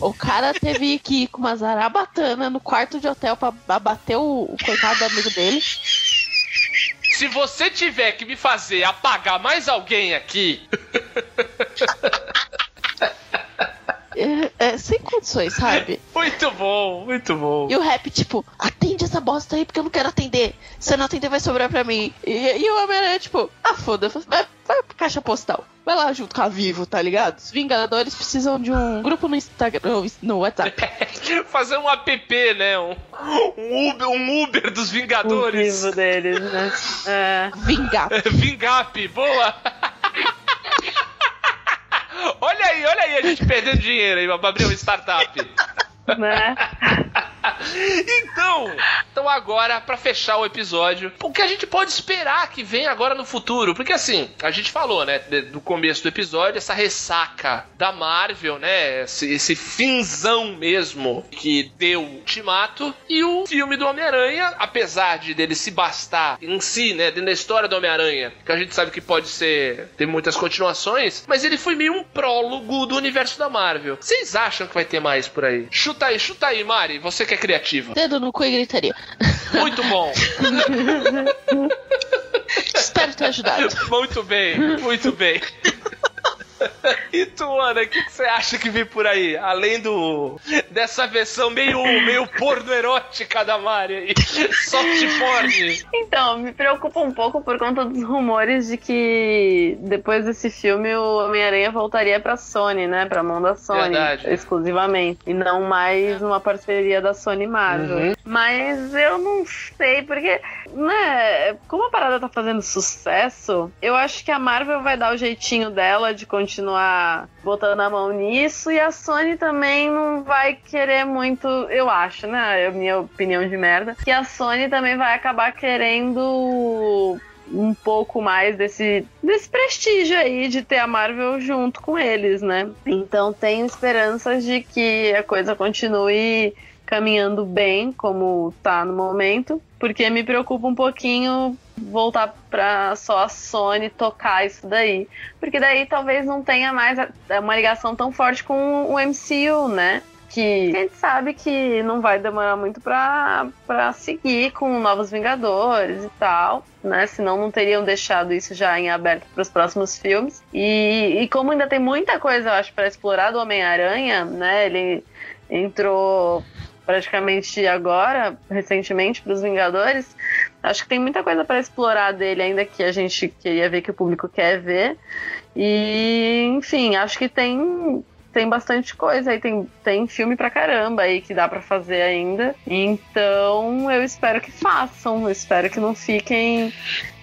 o cara teve que ir com uma zarabatana no quarto de hotel pra abater o, o coitado do amigo dele. Se você tiver que me fazer apagar mais alguém aqui, É, é, sem condições, sabe? muito bom, muito bom. E o rap, tipo, atende essa bosta aí porque eu não quero atender. Se eu não atender, vai sobrar pra mim. E, e o Homem-Aranha, tipo, ah, foda-se, vai, vai pra caixa postal. Vai lá junto com a Vivo, tá ligado? Os Vingadores precisam de um grupo no Instagram, no, WhatsApp. Fazer um app, né? Um, um Uber, um Uber dos o Vingadores. vivo deles, né? É. Vingar. Vingap, boa! olha aí, olha aí a gente perdendo dinheiro aí pra abrir uma startup. né? Então, então agora, pra fechar o episódio, o que a gente pode esperar que venha agora no futuro? Porque assim, a gente falou, né, do começo do episódio, essa ressaca da Marvel, né, esse, esse finzão mesmo que deu o Ultimato, e o filme do Homem-Aranha, apesar de dele se bastar em si, né, dentro da história do Homem-Aranha, que a gente sabe que pode ser, ter muitas continuações, mas ele foi meio um prólogo do universo da Marvel. Vocês acham que vai ter mais por aí? Chuta aí, chuta aí, Mari, você que é criativa. Dedo no cu e gritaria. Muito bom. Espero ter ajudado. Muito bem, muito bem. E tu, Ana, o que, que você acha que vem por aí? Além do dessa versão meio, meio porno erótica da Mari aí. Soft porn. Então, me preocupa um pouco por conta dos rumores de que depois desse filme o Homem-Aranha voltaria pra Sony, né? Pra mão da Sony Verdade. exclusivamente. E não mais uma parceria da Sony Marvel. Uhum. Mas eu não sei, porque, né, como a parada tá fazendo sucesso, eu acho que a Marvel vai dar o jeitinho dela de continuar botando a mão nisso e a Sony também não vai querer muito, eu acho, né, é minha opinião de merda, que a Sony também vai acabar querendo um pouco mais desse, desse prestígio aí de ter a Marvel junto com eles, né? Então tenho esperanças de que a coisa continue caminhando bem como tá no momento, porque me preocupa um pouquinho voltar pra só a Sony tocar isso daí, porque daí talvez não tenha mais a- uma ligação tão forte com o MCU, né? Que a gente sabe que não vai demorar muito pra, pra seguir com Novos Vingadores e tal, né? Senão não teriam deixado isso já em aberto para os próximos filmes. E, e como ainda tem muita coisa, eu acho, para explorar do Homem-Aranha, né? Ele entrou praticamente agora, recentemente, para os Vingadores. Acho que tem muita coisa para explorar dele ainda que a gente queria ver que o público quer ver. E, enfim, acho que tem tem bastante coisa aí, tem, tem filme pra caramba aí que dá para fazer ainda. Então eu espero que façam, eu espero que não fiquem.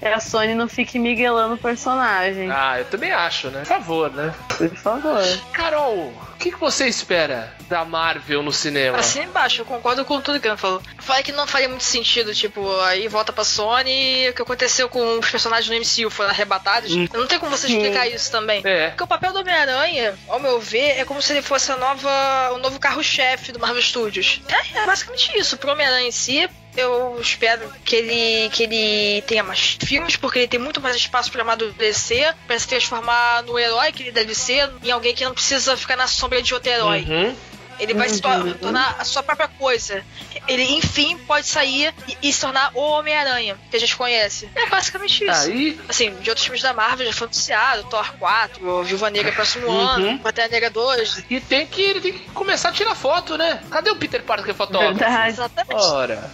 A Sony não fique miguelando o personagem. Ah, eu também acho, né? Por favor, né? Por favor. Carol, que, que você espera da Marvel no cinema? Assim embaixo, eu concordo com tudo que ele falou. Falei que não faria muito sentido, tipo, aí volta pra Sony o que aconteceu com os personagens no MCU foram arrebatados. Hum. Não tem como você explicar isso também. É. Porque o papel do Homem-Aranha, ao meu ver, é como se ele fosse a nova, o novo carro-chefe do Marvel Studios. É, é basicamente isso. Pro Homem-Aranha em si, eu espero que ele, que ele tenha mais filmes, porque ele tem muito mais espaço para amadurecer, para se transformar no herói que ele deve ser, em alguém que não precisa ficar na sombra de outro herói. Uhum. Ele vai se tor- tornar a sua própria coisa. Ele, enfim, pode sair e, e se tornar o Homem-Aranha, que a gente conhece. É basicamente isso. Aí, Assim, de outros filmes da Marvel já foi anunciado, Thor 4, o Viúva Negra próximo Uhum. ano, Pantera Negra 2. e tem que, ele tem que começar a tirar foto, né? Cadê o Peter Parker fotógrafo? Verdade. Exatamente. Ora.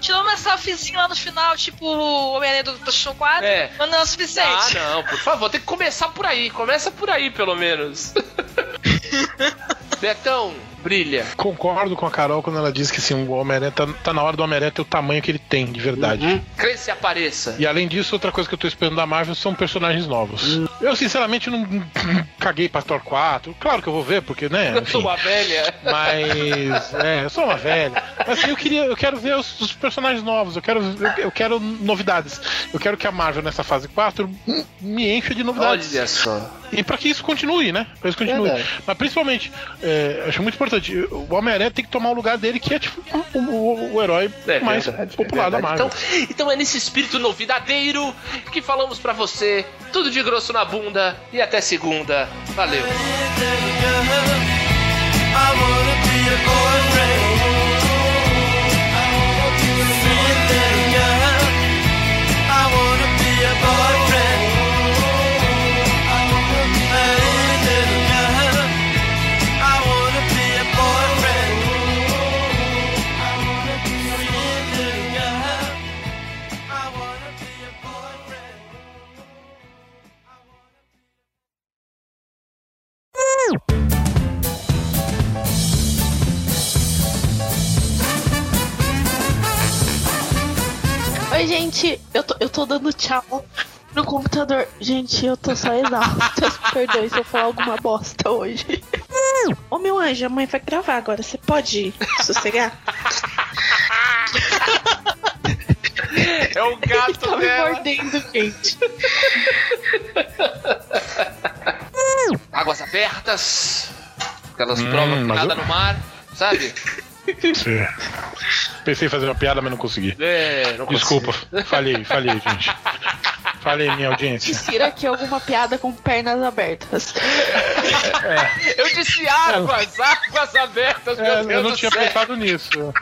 Tirou uma selfiezinha lá no final, tipo o Homem-Aranha do PlayStation 4, É. mas não é o suficiente. Ah, não, por favor, tem que começar por aí. Começa por aí, pelo menos. Betão, brilha. Concordo com a Carol quando ela diz que assim, o Homem-Aranha tá, tá na hora do Homem-Aranha ter o tamanho que ele tem, de verdade. Cresce e apareça. E além disso, outra coisa que eu tô esperando da Marvel são personagens novos. Eu, sinceramente, não, caguei pra Thor 4. Claro que eu vou ver, porque, né? Eu sou uma velha. mas. É, eu sou uma velha. Mas assim, eu queria. Eu quero ver os, os personagens novos. Eu quero, eu, eu quero novidades. Eu quero que a Marvel nessa fase 4 me encha de novidades. Olha só. E pra que isso continue, né? Pra isso continue. Verdade. Mas principalmente, é, acho muito importante, o Homem-Aranha tem que tomar o lugar dele, que é tipo o, o- o herói É mais verdade, popular é da. Marvel. Então, então é nesse espírito novidadeiro que falamos pra você. Tudo de grosso na bunda e até segunda. Valeu. Oi, gente, eu tô, eu tô dando tchau no computador. Gente, eu tô só exausta. Perdoe se eu falar alguma bosta hoje. Ô meu anjo, a mãe vai gravar agora. Você pode sossegar? É o gato Tá me dela. mordendo, gente. Águas abertas. Aquelas Hum, provas mas nada eu- no mar, sabe? Sim. Pensei em fazer uma piada, mas não consegui. É, não Desculpa, falhei, falhei, gente. Falhei, minha audiência. Insira aqui alguma piada com pernas abertas. consigo. Eu disse águas, águas abertas, meu É, Deus eu não do tinha céu. pensado nisso.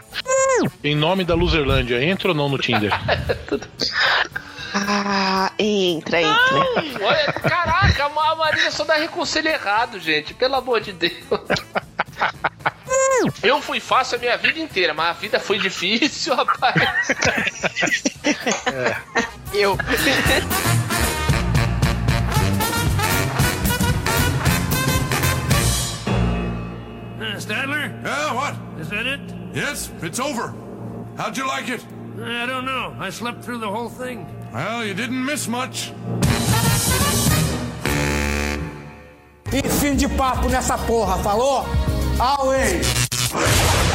Em nome da Luzerlândia, entra ou não no Tinder? Ah, entra, entra. Olha, caraca, a Marília só dá reconselho errado, gente. Pelo amor de Deus. Eu fui fácil a minha vida inteira, mas a vida foi difícil, rapaz. Eu. Uh, Stadler? Yeah, what? Is that it? Yes, it's over. How'd you like it? I don't know. I slept through the whole thing. Well, you didn't miss much. E fim de papo nessa porra, falou? Away! Let's go.